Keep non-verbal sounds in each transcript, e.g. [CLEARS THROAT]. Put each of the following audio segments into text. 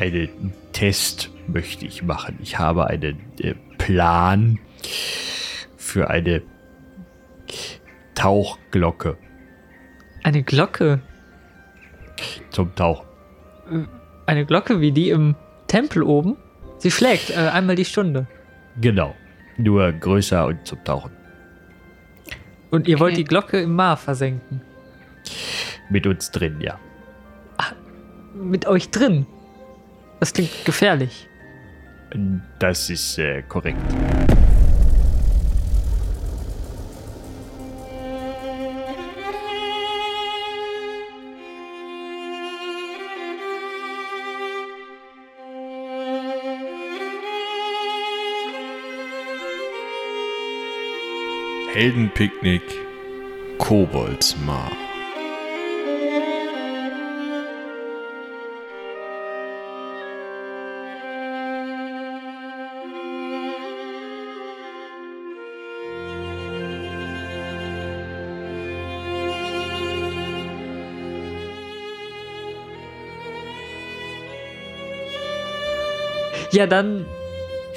einen Test möchte ich machen. Ich habe einen äh, Plan für eine Tauchglocke Eine Glocke. zum Tauchen. Eine Glocke wie die im Tempel oben. Sie schlägt äh, einmal die Stunde. Genau. Nur größer und zum Tauchen. Und ihr wollt die Glocke im Mar versenken. Mit uns drin, ja. Mit euch drin. Das klingt gefährlich. Das ist äh, korrekt. Heldenpicknick Koboldsmar. Ja, dann,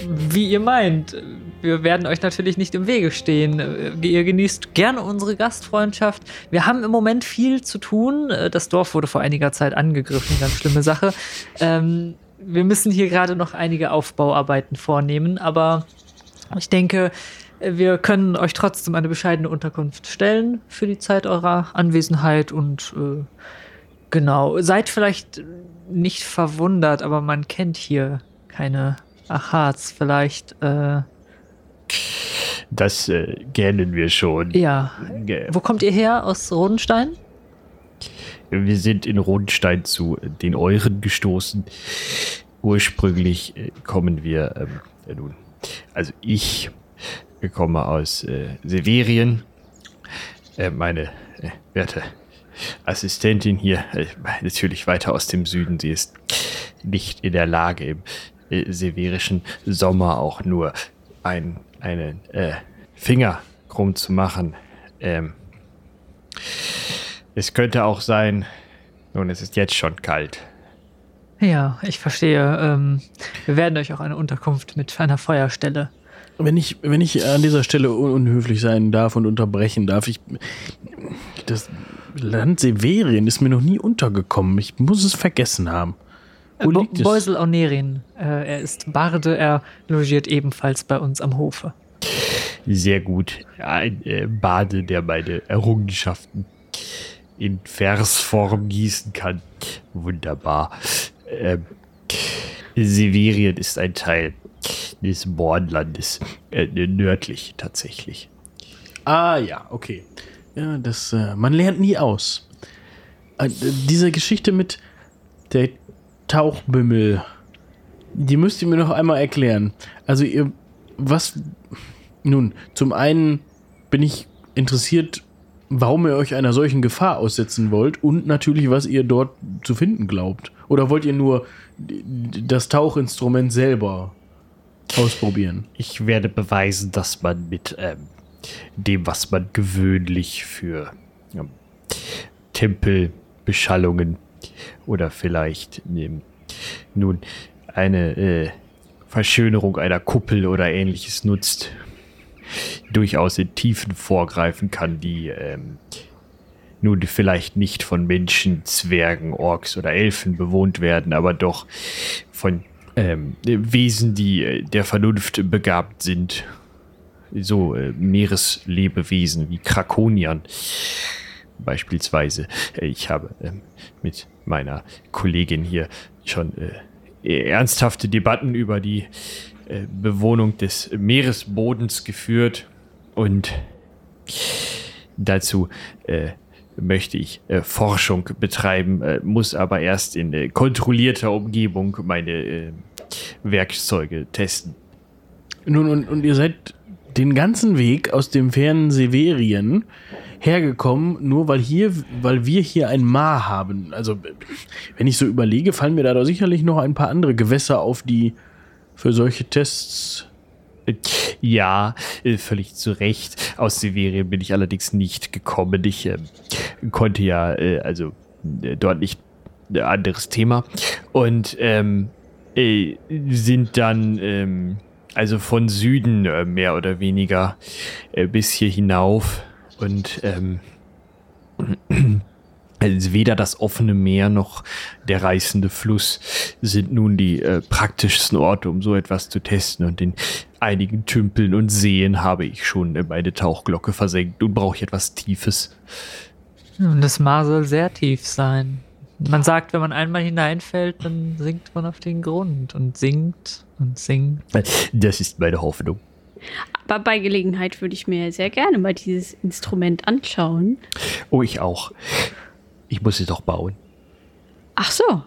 wie ihr meint. Wir werden euch natürlich nicht im Wege stehen. Ihr genießt gerne unsere Gastfreundschaft. Wir haben im Moment viel zu tun. Das Dorf wurde vor einiger Zeit angegriffen, ganz schlimme Sache. Ähm, wir müssen hier gerade noch einige Aufbauarbeiten vornehmen, aber ich denke, wir können euch trotzdem eine bescheidene Unterkunft stellen für die Zeit eurer Anwesenheit und äh, genau, seid vielleicht nicht verwundert, aber man kennt hier keine Achats. Vielleicht, äh, Das äh, gähnen wir schon. ja. Wo kommt ihr her? Aus Rodenstein? Wir sind in Rundstein zu den Euren gestoßen. Ursprünglich äh, kommen wir, ähm, ja nun, also ich komme aus äh, Severien. Äh, meine äh, werte Assistentin hier, äh, natürlich weiter aus dem Süden. Sie ist nicht in der Lage, im äh, severischen Sommer auch nur ein, einen äh, Finger krumm zu machen. Ähm, es könnte auch sein, nun, es ist jetzt schon kalt. Ja, ich verstehe. Ähm, wir werden euch auch eine Unterkunft mit einer Feuerstelle. Wenn ich, wenn ich an dieser Stelle un unhöflich sein darf und unterbrechen darf, ich. Das Land Severien ist mir noch nie untergekommen. Ich muss es vergessen haben. Wo Bo liegt es? Beusel Onerin. Äh, er ist Barde, er logiert ebenfalls bei uns am Hofe. Sehr gut. Ein äh, Bade, der meine Errungenschaften in Versform gießen kann. Wunderbar. Ähm, Severien ist ein Teil des Bornlandes. Äh, nördlich tatsächlich. Ah ja, okay. Ja, das, äh, man lernt nie aus. Äh, diese Geschichte mit der Tauchbimmel, die müsst ihr mir noch einmal erklären. Also ihr, was, nun, zum einen bin ich interessiert, warum ihr euch einer solchen Gefahr aussetzen wollt und natürlich, was ihr dort zu finden glaubt. Oder wollt ihr nur das Tauchinstrument selber ausprobieren? Ich werde beweisen, dass man mit ähm, dem, was man gewöhnlich für ähm, Tempelbeschallungen oder vielleicht ähm, nun eine äh, Verschönerung einer Kuppel oder ähnliches nutzt, durchaus in Tiefen vorgreifen kann, die ähm, nun vielleicht nicht von Menschen, Zwergen, Orks oder Elfen bewohnt werden, aber doch von ähm, Wesen, die äh, der Vernunft begabt sind. So äh, Meereslebewesen wie Krakoniern beispielsweise. Äh, Ich habe ähm, mit meiner Kollegin hier schon äh, ernsthafte Debatten über die äh, Bewohnung des Meeresbodens geführt und dazu möchte ich Forschung betreiben, muss aber erst in kontrollierter Umgebung meine Werkzeuge testen. Nun, und, und ihr seid den ganzen Weg aus dem fernen Severien hergekommen, nur weil hier, weil wir hier ein Maar haben. Also, wenn ich so überlege, fallen mir da doch sicherlich noch ein paar andere Gewässer auf, die für solche Tests. Äh, Ja, äh, völlig zu Recht. Aus Severien bin ich allerdings nicht gekommen. Ich ähm, konnte ja äh, also äh, dort nicht ein anderes Thema. Und ähm, äh, sind dann ähm, also von Süden äh, mehr oder weniger äh, bis hier hinauf. Und ähm, [CLEARS THROAT] also weder das offene Meer noch der reißende Fluss sind nun die äh, praktischsten Orte, um so etwas zu testen. Und in einigen Tümpeln und Seen habe ich schon äh, meine Tauchglocke versenkt. Nun brauche ich etwas Tiefes. Und das Maar soll sehr tief sein. Man sagt, wenn man einmal hineinfällt, dann sinkt man auf den Grund und singt und singt. Das ist meine Hoffnung. Aber bei Gelegenheit würde ich mir sehr gerne mal dieses Instrument anschauen. Oh, ich auch. Ich muss es doch bauen. Ach so.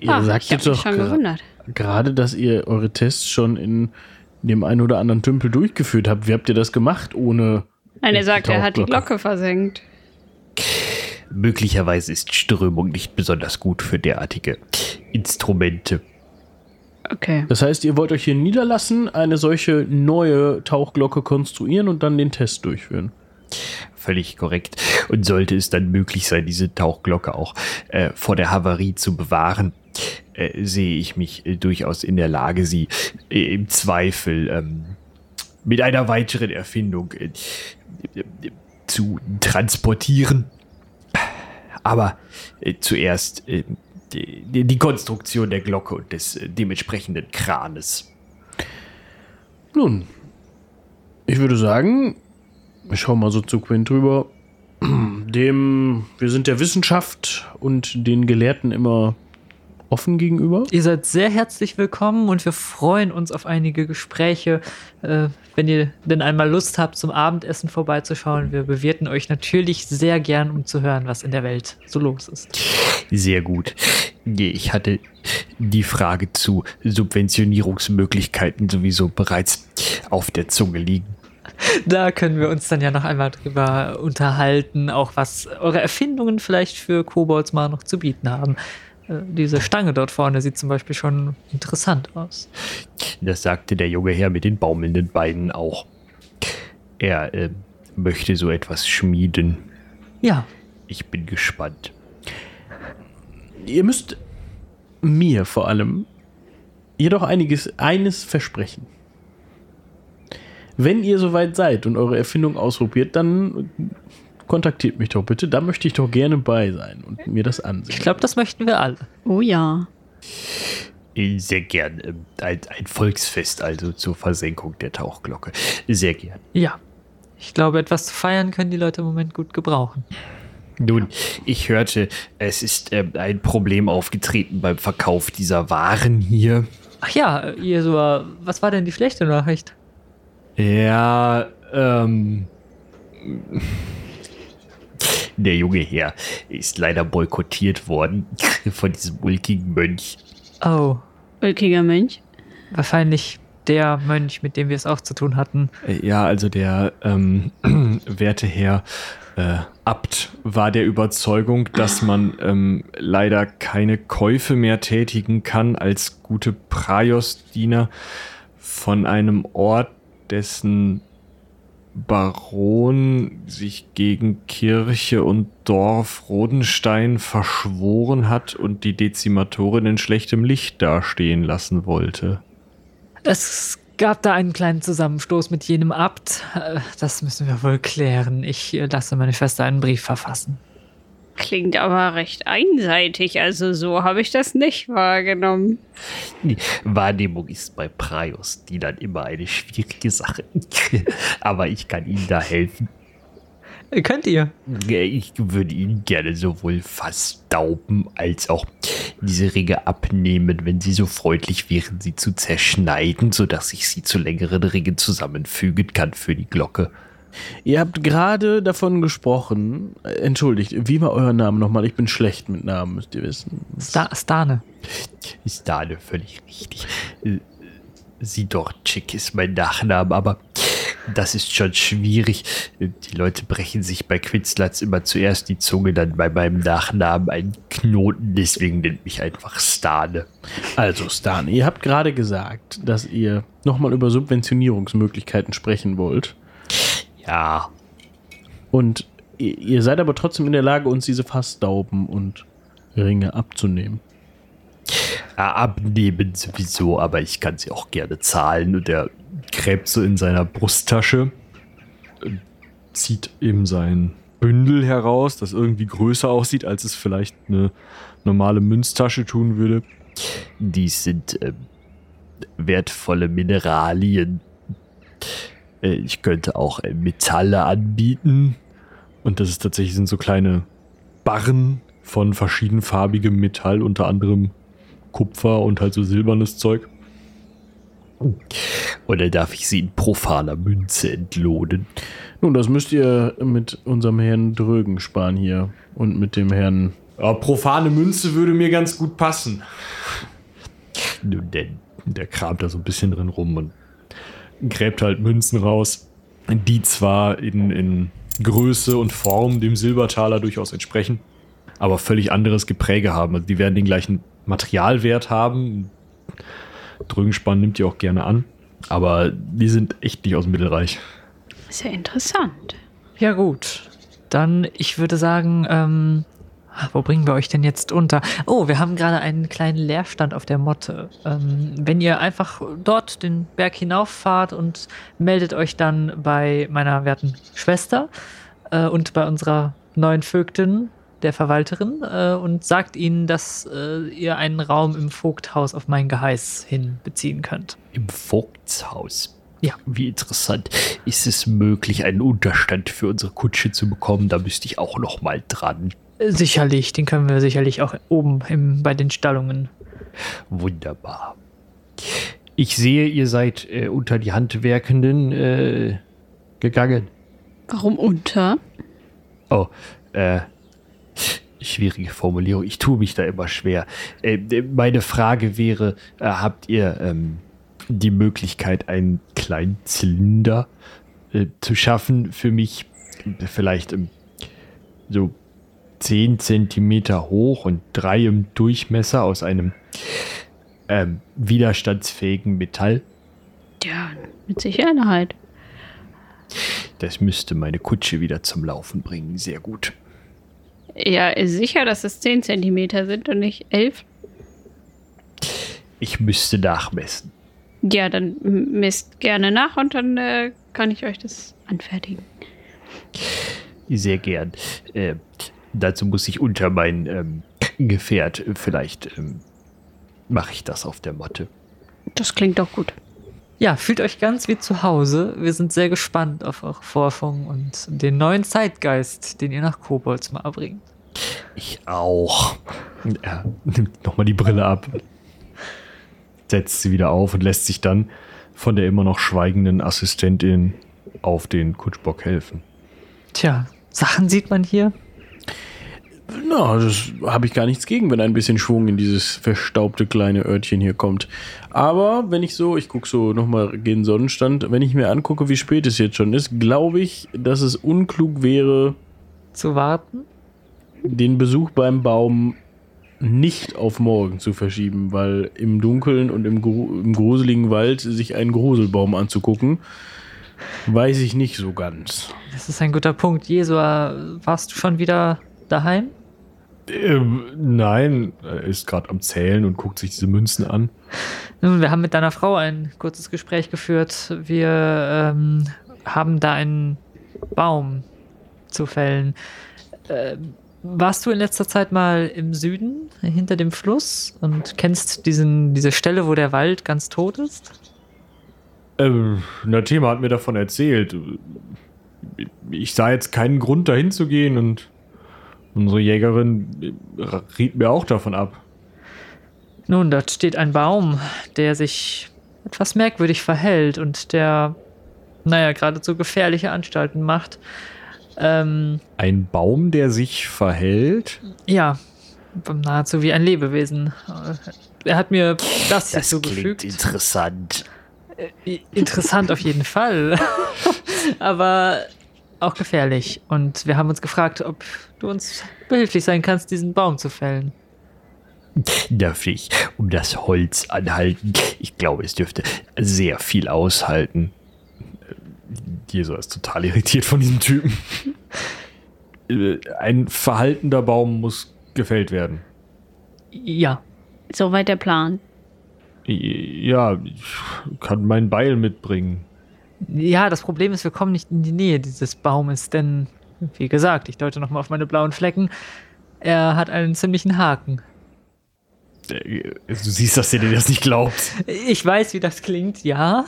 Ihr Ah, sagt jetzt doch schon gra- gewundert. gerade, dass ihr eure Tests schon in dem einen oder anderen Tümpel durchgeführt habt. Wie habt ihr das gemacht, ohne. Nein, er sagt, er hat die? Glocke versenkt. Möglicherweise ist Strömung nicht besonders gut für derartige Instrumente. Okay. Das heißt, ihr wollt euch hier niederlassen, eine solche neue Tauchglocke konstruieren und dann den Test durchführen. Völlig korrekt. Und sollte es dann möglich sein, diese Tauchglocke auch äh, vor der Havarie zu bewahren, äh, sehe ich mich äh, durchaus in der Lage, sie äh, im Zweifel ähm, mit einer weiteren Erfindung äh, äh, zu transportieren. Aber äh, zuerst äh, die, die Konstruktion der Glocke und des äh, dementsprechenden Kranes. Nun, ich würde sagen, ich schau mal so zu Quinn drüber. [CLEARS THROAT] Dem, wir sind der Wissenschaft und den Gelehrten immer offen gegenüber. Ihr seid sehr herzlich willkommen und wir freuen uns auf einige Gespräche. Äh, wenn ihr denn einmal Lust habt, zum Abendessen vorbeizuschauen, wir bewirten euch natürlich sehr gern, um zu hören, was in der Welt so los ist. Sehr gut. Ich hatte die Frage zu Subventionierungsmöglichkeiten sowieso bereits auf der Zunge liegen. Da können wir uns dann ja noch einmal drüber unterhalten, auch was eure Erfindungen vielleicht für Kobolds mal noch zu bieten haben. Äh, Diese Stange dort vorne sieht zum Beispiel schon interessant aus. Das sagte der junge Herr mit den baumelnden Beinen auch. Er äh, möchte so etwas schmieden. Ja, Ich bin gespannt. Ihr müsst mir vor allem jedoch einiges, eines versprechen. Wenn ihr soweit seid und eure Erfindung ausprobiert, dann kontaktiert mich doch bitte. Da möchte ich doch gerne bei sein und mir das ansehen. ich glaube, das möchten wir alle. Oh ja. Äh, Sehr gern. ähm, Ein, ein Volksfest also zur Versenkung der Tauchglocke. Sehr gern. Ja. Ich glaube, etwas zu feiern können die Leute im Moment gut gebrauchen. Nun, ich hörte, es ist ähm, ein Problem aufgetreten beim Verkauf dieser Waren hier. Ach ja, Jesua, was war denn die schlechte Nachricht? Ja, ähm. Der junge Herr ist leider boykottiert worden [LAUGHS] von diesem ulkigen Mönch. Oh, Ulkiger Mönch. wahrscheinlich der Mönch, mit dem wir es auch zu tun hatten. Äh, Ja, also der ähm, [CLEARS THROAT] werte Herr äh, Abt war der Überzeugung, dass man ähm, leider keine Käufe mehr tätigen kann als gute Praios-Diener von einem Ort, dessen Baron sich gegen Kirche und Dorf Rodenstein verschworen hat und die Dezimatorin in schlechtem Licht dastehen lassen wollte. Es gab da einen kleinen Zusammenstoß mit jenem Abt. Äh, Das müssen wir wohl klären. Ich äh, lasse meine Schwester einen Brief verfassen. Klingt aber recht einseitig, also so habe ich das nicht wahrgenommen. Die Wahrnehmung ist bei Praios, die dann immer eine schwierige Sache. [LAUGHS] Aber ich kann Ihnen da helfen. Könnt ihr? Ich würde Ihnen gerne sowohl verstauben als auch diese Ringe abnehmen, wenn Sie so freundlich wären, sie zu zerschneiden, sodass ich sie zu längeren Ringen zusammenfügen kann für die Glocke. Ihr habt gerade davon gesprochen. Entschuldigt, wie war euer Name nochmal? Ich bin schlecht mit Namen, müsst ihr wissen. Sta Stane. Ist da eine völlig richtig. Äh, Sidorczyk ist mein Nachname, aber das ist schon schwierig. Die Leute brechen sich bei Quitzlatz immer zuerst die Zunge, dann bei meinem Nachnamen einen Knoten, deswegen nennt mich einfach Stane. Also, Stan, ihr habt gerade gesagt, dass ihr nochmal über Subventionierungsmöglichkeiten sprechen wollt. Ja, Und ihr, seid aber trotzdem in der Lage, uns diese Fassdauben und Ringe abzunehmen. Abnehmen sowieso, aber ich kann sie auch gerne zahlen. Und er gräbt so in seiner Brusttasche, äh, zieht eben sein Bündel heraus, das irgendwie größer aussieht, als es vielleicht eine normale Münztasche tun würde. Dies sind ähm, wertvolle Mineralien. Äh, ich könnte auch äh, Metalle anbieten. Und das ist tatsächlich sind so kleine Barren von verschiedenfarbigem Metall, unter anderem Kupfer und halt so silbernes Zeug. Oder darf ich sie in profaner Münze entlohnen? Nun, das müsst ihr mit unserem Herrn Drögen sparen hier und mit dem Herrn. Ja, profane Münze würde mir ganz gut passen. Nun denn, der kramt da so ein bisschen drin rum und gräbt halt Münzen raus, die zwar in, in Größe und Form dem Silbertaler durchaus entsprechen, aber völlig anderes Gepräge haben. Also die werden den gleichen Materialwert haben. Drögenspann nimmt die auch gerne an, aber die sind echt nicht aus dem Mittelreich. Sehr interessant. Ja, gut. Dann, ich würde sagen, ähm, wo bringen wir euch denn jetzt unter? Oh, wir haben gerade einen kleinen Leerstand auf der Motte. Ähm, wenn ihr einfach dort den Berg hinauffahrt und meldet euch dann bei meiner werten Schwester äh, und bei unserer neuen Vögtin, der Verwalterin, äh, und sagt ihnen, dass äh, ihr einen Raum im Vogthaus auf mein Geheiß hin beziehen könnt. Im Vogtshaus. Ja. Wie interessant. Ist es möglich, einen Unterstand für unsere Kutsche zu bekommen? Da müsste ich auch noch mal dran. Sicherlich, den können wir sicherlich auch oben im, bei den Stallungen. Wunderbar. Ich sehe, ihr seid äh, unter die Handwerkenden äh, gegangen. Warum unter? Oh, äh, schwierige Formulierung. Ich tue mich da immer schwer. Äh, meine Frage wäre, äh, habt ihr ähm, die Möglichkeit, einen kleinen Zylinder äh, zu schaffen für mich? Vielleicht ähm, so 10 Zentimeter hoch und 3 im Durchmesser aus einem ähm, widerstandsfähigen Metall. Ja, mit Sicherheit. Das müsste meine Kutsche wieder zum Laufen bringen. Sehr gut. Ja, sicher, dass es 10 Zentimeter sind und nicht 11? Ich müsste nachmessen. Ja, dann misst gerne nach und dann äh, kann ich euch das anfertigen. Sehr gern. Äh, dazu muss ich unter mein ähm, Gefährt. Vielleicht ähm, mache ich das auf der Matte. Das klingt doch gut. Ja, fühlt euch ganz wie zu Hause. Wir sind sehr gespannt auf eure Forschung und den neuen Zeitgeist, den ihr nach Koboldsmar bringt. Ich auch. Er nimmt nochmal die Brille ab, setzt sie wieder auf und lässt sich dann von der immer noch schweigenden Assistentin auf den Kutschbock helfen. Tja, Sachen sieht man hier. Na, das habe ich gar nichts gegen, wenn ein bisschen Schwung in dieses verstaubte kleine Örtchen hier kommt. Aber wenn ich so, ich gucke so nochmal gegen Sonnenstand, wenn ich mir angucke, wie spät es jetzt schon ist, glaube ich, dass es unklug wäre, Zu warten? den Besuch beim Baum nicht auf morgen zu verschieben, weil im Dunkeln und im, gru im gruseligen Wald sich einen Gruselbaum anzugucken, weiß ich nicht so ganz. Das ist ein guter Punkt. Jesua, warst du schon wieder daheim? Ähm, nein, er ist gerade am Zählen und guckt sich diese Münzen an. Nun, wir haben mit deiner Frau ein kurzes Gespräch geführt. Wir ähm, haben da einen Baum zu fällen. Ähm, warst du in letzter Zeit mal im Süden, hinter dem Fluss, und kennst diesen, diese Stelle, wo der Wald ganz tot ist? Ähm, Nathema hat mir davon erzählt. Ich sah jetzt keinen Grund, dahin zu gehen und unsere Jägerin riet mir auch davon ab. Nun, dort steht ein Baum, der sich etwas merkwürdig verhält und der, naja, geradezu gefährliche Anstalten macht. Ähm, Ein Baum, der sich verhält? ja, nahezu wie ein Lebewesen. Er hat mir das hier Das zugefügt. klingt interessant. I- Interessant auf jeden Fall. [LAUGHS] Aber auch gefährlich. Und wir haben uns gefragt, ob du uns behilflich sein kannst, diesen Baum zu fällen. Darf ich um das Holz anhalten? Ich glaube, es dürfte sehr viel aushalten. Jesu ist total irritiert von diesem Typen. Äh, Ein verhaltender Baum muss gefällt werden. Ja. Soweit der Plan. Ja, ich kann mein Beil mitbringen. Ja, das Problem ist, wir kommen nicht in die Nähe dieses Baumes, denn, wie gesagt, ich deute nochmal auf meine blauen Flecken. Er hat einen ziemlichen Haken. Äh, Du siehst, dass der dir das nicht glaubt. Ich weiß, wie das klingt, ja.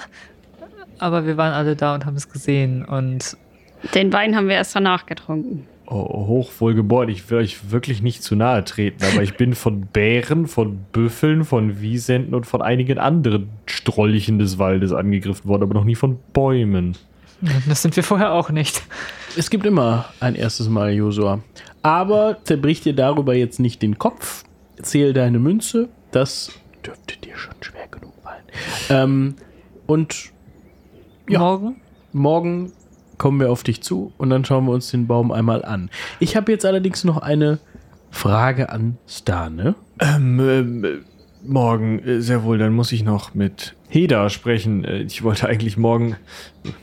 Aber wir waren alle da und haben es gesehen. Und Den Wein haben wir erst danach getrunken. Oh, hochwohlgeboren. Ich will euch wirklich nicht zu nahe treten, aber ich bin von Bären, von Büffeln, von Wiesenten und von einigen anderen Strolchen des Waldes angegriffen worden, aber noch nie von Bäumen. das sind wir vorher auch nicht. Es gibt immer ein erstes Mal, Josua. Aber zerbrich dir darüber jetzt nicht den Kopf. Zähl deine Münze. Das dürfte dir schon schwer genug fallen. Ähm, und Ja. Morgen? morgen kommen wir auf dich zu und dann schauen wir uns den Baum einmal an. Ich habe jetzt allerdings noch eine Frage an Stane. Ähm, ähm, äh, morgen, äh, sehr wohl, dann muss ich noch mit Heda sprechen. Äh, Ich wollte eigentlich morgen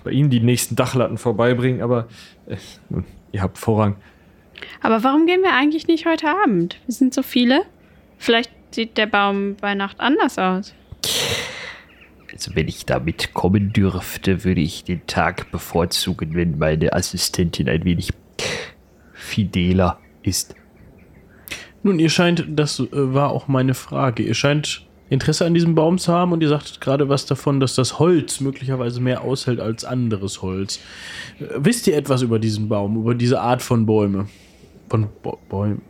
bei Ihnen die nächsten Dachlatten vorbeibringen, aber äh, nun, ihr habt Vorrang. Aber warum gehen wir eigentlich nicht heute Abend? Wir sind so viele. Vielleicht sieht der Baum bei Nacht anders aus. Also wenn ich da mitkommen dürfte, würde ich den Tag bevorzugen, wenn meine Assistentin ein wenig fideler ist. Nun, ihr scheint, das äh, war auch meine Frage, ihr scheint Interesse an diesem Baum zu haben und ihr sagtet gerade was davon, dass das Holz möglicherweise mehr aushält als anderes Holz. Äh, Wisst ihr etwas über diesen Baum, über diese Art von Bäume? Von Bo Bäumen?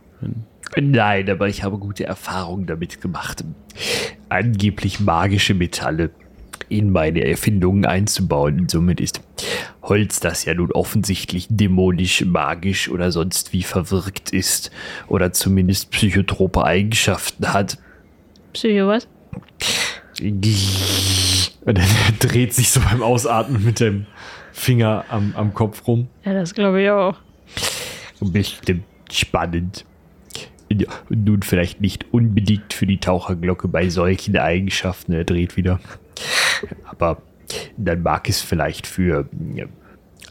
Nein, aber ich habe gute Erfahrungen damit gemacht, angeblich magische Metalle in meine Erfindungen einzubauen. Und somit ist Holz, das ja nun offensichtlich dämonisch, magisch oder sonst wie verwirkt ist oder zumindest psychotrope Eigenschaften hat. Psycho was? Und er [LAUGHS] dreht sich so beim Ausatmen mit dem Finger am, am Kopf rum. Ja, das glaube ich auch. Bestimmt spannend. Ja, nun vielleicht nicht unbedingt für die Taucherglocke bei solchen Eigenschaften. Er dreht wieder. Aber dann mag es vielleicht für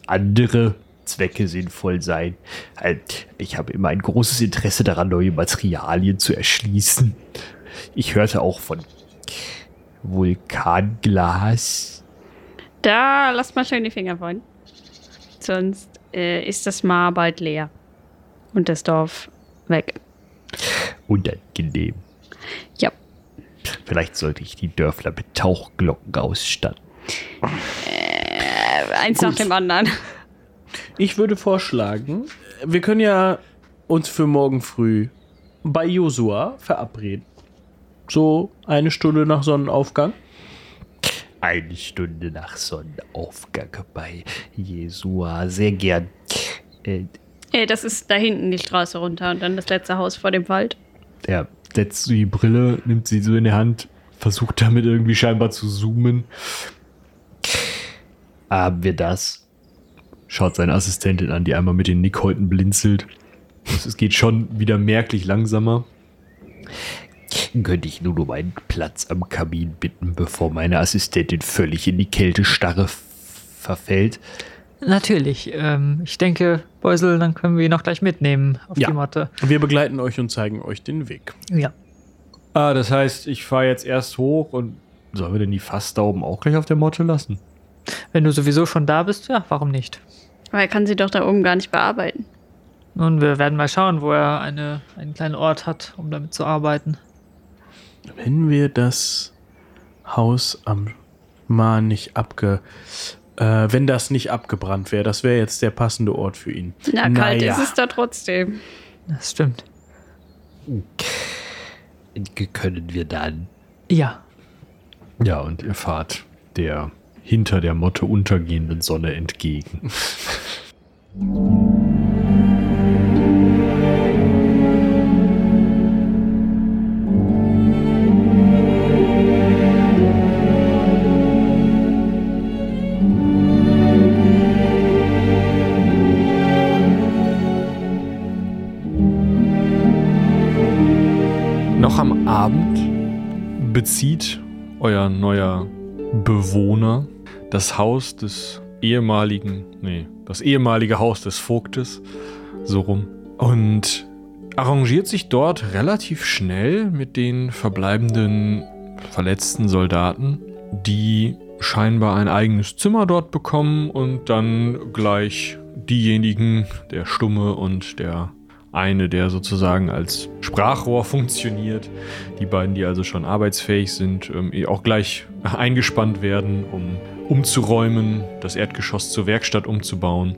andere Zwecke sinnvoll sein. Halt, Ich habe immer ein großes Interesse daran, neue Materialien zu erschließen. Ich hörte auch von Vulkanglas. Da lasst mal schön die Finger von. Sonst äh, ist das Mar bald leer. Und das Dorf weg. Unangenehm. Ja. Vielleicht sollte ich die Dörfler mit Tauchglocken ausstatten. Äh, eins nach dem anderen. Ich würde vorschlagen, wir können ja uns für morgen früh bei Josua verabreden. So eine Stunde nach Sonnenaufgang. Eine Stunde nach Sonnenaufgang bei Jesua. Sehr gern. Äh, das ist da hinten die Straße runter und dann das letzte Haus vor dem Wald. er setzt die Brille, nimmt sie so in die Hand, versucht damit irgendwie scheinbar zu zoomen. Haben wir das? Schaut seine Assistentin an, die einmal mit den Nickhäuten blinzelt. Es geht schon wieder merklich langsamer. Könnte ich nur um einen Platz am Kamin bitten, bevor meine Assistentin völlig in die Kältestarre verfällt? Natürlich. Ähm, ich denke, Beusel, dann können wir ihn auch gleich mitnehmen auf Ja. die Motte. Wir begleiten euch und zeigen euch den Weg. Ja. Ah, das heißt, ich fahre jetzt erst hoch und sollen wir denn die Fass da oben auch gleich auf der Motte lassen? Wenn du sowieso schon da bist, ja, warum nicht? Aber er kann sie doch da oben gar nicht bearbeiten. Nun, wir werden mal schauen, wo er eine, einen kleinen Ort hat, um damit zu arbeiten. Wenn wir das Haus am Mar nicht abge... Äh, wenn das nicht abgebrannt wäre, das wäre jetzt der passende Ort für ihn. Na, kalt Naja. ist es da trotzdem. Das stimmt. Können wir dann? Ja. Ja, und ihr fahrt der hinter der Motte untergehenden Sonne entgegen. [LAUGHS] bezieht euer neuer Bewohner das Haus des ehemaligen, nee, das ehemalige Haus des Vogtes, so rum. Und arrangiert sich dort relativ schnell mit den verbleibenden verletzten Soldaten, die scheinbar ein eigenes Zimmer dort bekommen und dann gleich diejenigen, der Stumme und der eine, der sozusagen als Sprachrohr funktioniert, die beiden, die also schon arbeitsfähig sind, ähm, auch gleich [LAUGHS] eingespannt werden, um umzuräumen, das Erdgeschoss zur Werkstatt umzubauen.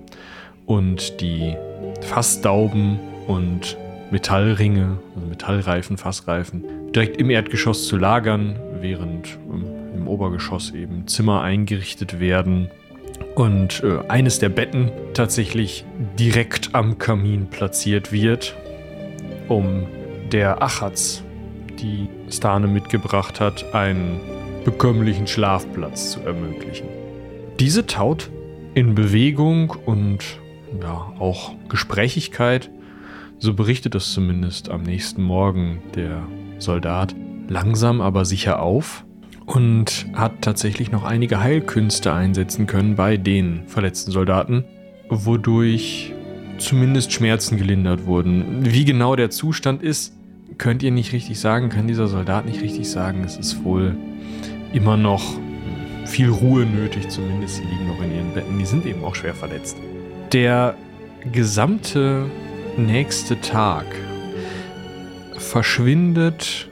Und die Fassdauben und Metallringe, also Metallreifen, Fassreifen, direkt im Erdgeschoss zu lagern, während ähm, im Obergeschoss eben Zimmer eingerichtet werden und äh, eines der Betten tatsächlich direkt am Kamin platziert wird, um der Achatz, die Stane mitgebracht hat, einen bekömmlichen Schlafplatz zu ermöglichen. Diese taut in Bewegung und ja, auch Gesprächigkeit, so berichtet es zumindest am nächsten Morgen der Soldat, langsam aber sicher auf und hat tatsächlich noch einige Heilkünste einsetzen können bei den verletzten Soldaten, wodurch zumindest Schmerzen gelindert wurden. Wie genau der Zustand ist, könnt ihr nicht richtig sagen, kann dieser Soldat nicht richtig sagen. Es ist wohl immer noch viel Ruhe nötig, zumindest. Sie liegen noch in ihren Betten, die sind eben auch schwer verletzt. Der gesamte nächste Tag verschwindet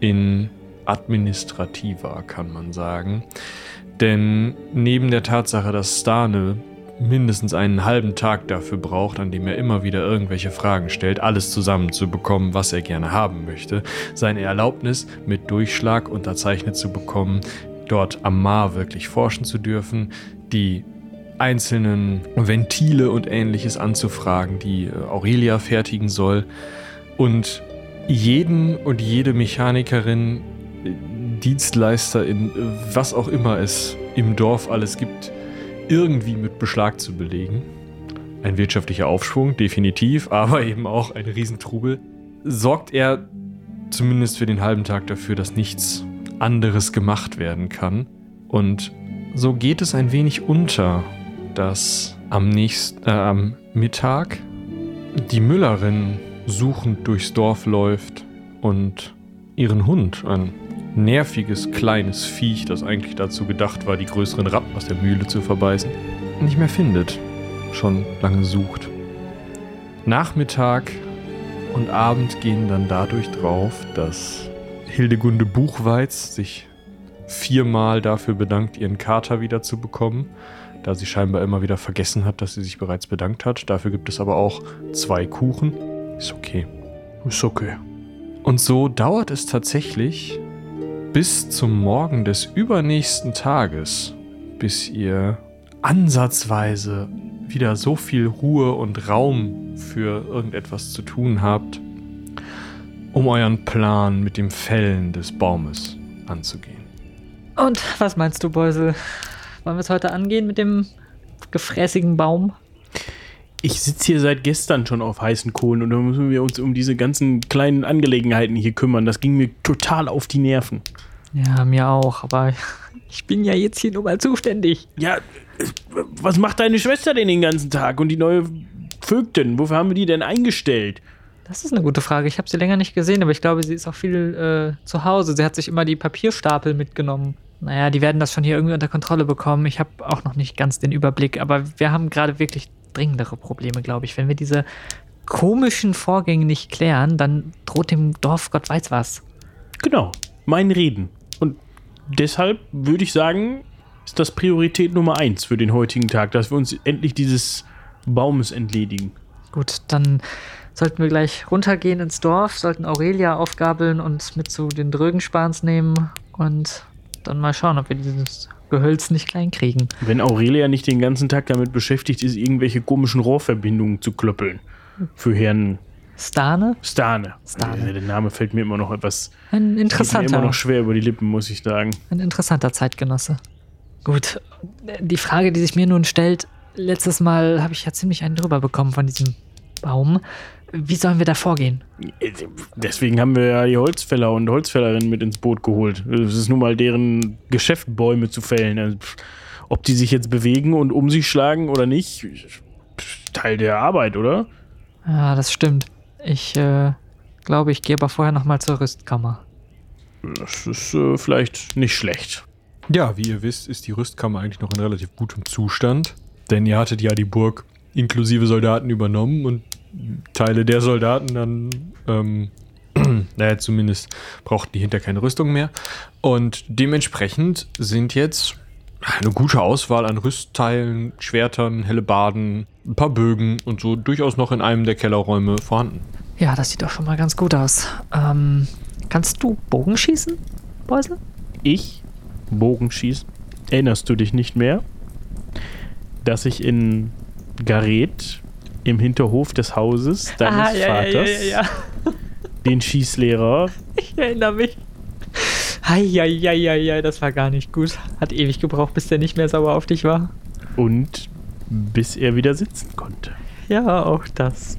in administrativer, kann man sagen. Denn neben der Tatsache, dass Stane mindestens einen halben Tag dafür braucht, an dem er immer wieder irgendwelche Fragen stellt, alles zusammenzubekommen, was er gerne haben möchte, seine Erlaubnis mit Durchschlag unterzeichnet zu bekommen, dort am Mar wirklich forschen zu dürfen, die einzelnen Ventile und ähnliches anzufragen, die äh, Aurelia fertigen soll und jeden und jede Mechanikerin Dienstleister in was auch immer es im Dorf alles gibt, irgendwie mit Beschlag zu belegen. Ein wirtschaftlicher Aufschwung, definitiv, [LAUGHS] aber eben auch ein Riesentrubel. Sorgt er zumindest für den halben Tag dafür, dass nichts anderes gemacht werden kann. Und so geht es ein wenig unter, dass am nächsten, äh, Mittag die Müllerin suchend durchs Dorf läuft und ihren Hund, ein nerviges kleines Viech, das eigentlich dazu gedacht war, die größeren Ratten aus der Mühle zu verbeißen, nicht mehr findet, schon lange sucht. Nachmittag und Abend gehen dann dadurch drauf, dass Hildegunde Buchweiz sich viermal dafür bedankt, ihren Kater wieder zu bekommen, da sie scheinbar immer wieder vergessen hat, dass sie sich bereits bedankt hat. Dafür gibt es aber auch zwei Kuchen. Ist okay. Ist okay. Und so dauert es tatsächlich bis zum Morgen des übernächsten Tages, bis ihr ansatzweise wieder so viel Ruhe und Raum für irgendetwas zu tun habt, um euren Plan mit dem Fällen des Baumes anzugehen. Und was meinst du, Beusel? Wollen wir es heute angehen mit dem gefräßigen Baum? Ich sitze hier seit gestern schon auf heißen Kohlen und da müssen wir uns um diese ganzen kleinen Angelegenheiten hier kümmern. Das ging mir total auf die Nerven. Ja, mir auch, aber [LAUGHS] ich bin ja jetzt hier nur mal zuständig. Ja, was macht deine Schwester denn den ganzen Tag und die neue Vögtin? Wofür haben wir die denn eingestellt? Das ist eine gute Frage. Ich habe sie länger nicht gesehen, aber ich glaube, sie ist auch viel äh, zu Hause. Sie hat sich immer die Papierstapel mitgenommen. Naja, die werden das schon hier irgendwie unter Kontrolle bekommen. Ich habe auch noch nicht ganz den Überblick, aber wir haben gerade wirklich dringendere Probleme, glaube ich. Wenn wir diese komischen Vorgänge nicht klären, dann droht dem Dorf Gott weiß was. Genau, mein Reden. Und deshalb würde ich sagen, ist das Priorität Nummer eins für den heutigen Tag, dass wir uns endlich dieses Baumes entledigen. Gut, dann sollten wir gleich runtergehen ins Dorf, sollten Aurelia aufgabeln und mit zu den Drögenspans nehmen und dann mal schauen, ob wir dieses Gehölz nicht klein kriegen. Wenn Aurelia nicht den ganzen Tag damit beschäftigt ist, irgendwelche komischen Rohrverbindungen zu klöppeln. Für Herrn Stane? Stane. Stane. Der Name fällt mir immer noch etwas Ein geht mir interessanter, immer noch schwer über die Lippen, muss ich sagen. ein interessanter Zeitgenosse. Gut, die Frage, die sich mir nun stellt, letztes Mal habe ich ja ziemlich einen drüber bekommen von diesem Baum. Wie sollen wir da vorgehen? Deswegen haben wir ja die Holzfäller und Holzfällerinnen mit ins Boot geholt. Es ist nun mal deren Geschäft, Bäume zu fällen. Also, Ob die sich jetzt bewegen und um sich schlagen oder nicht, Teil der Arbeit, oder? Ja, das stimmt. Ich äh, glaube, ich gehe aber vorher nochmal zur Rüstkammer. Das ist äh, vielleicht nicht schlecht. Ja, wie ihr wisst, ist die Rüstkammer eigentlich noch in relativ gutem Zustand. Denn ihr hattet ja die Burg inklusive Soldaten übernommen und Teile der Soldaten dann, ähm, [CLEARS THROAT] naja, zumindest brauchten die hinter keine Rüstung mehr. Und dementsprechend sind jetzt eine gute Auswahl an Rüstteilen, Schwertern, Hellebarden, ein paar Bögen und so durchaus noch in einem der Kellerräume vorhanden. Ja, das sieht doch schon mal ganz gut aus. Ähm, kannst du Bogen schießen, Beusel? Ich Bogenschießen. Erinnerst du dich nicht mehr, dass ich in Gareth im Hinterhof des Hauses deines Ah, ja, ja, Vaters ja, ja, ja. den Schießlehrer Ich erinnere mich. Heieieiei, das war gar nicht gut. Hat ewig gebraucht, bis der nicht mehr sauer auf dich war. und bis er wieder sitzen konnte? Ja, auch das.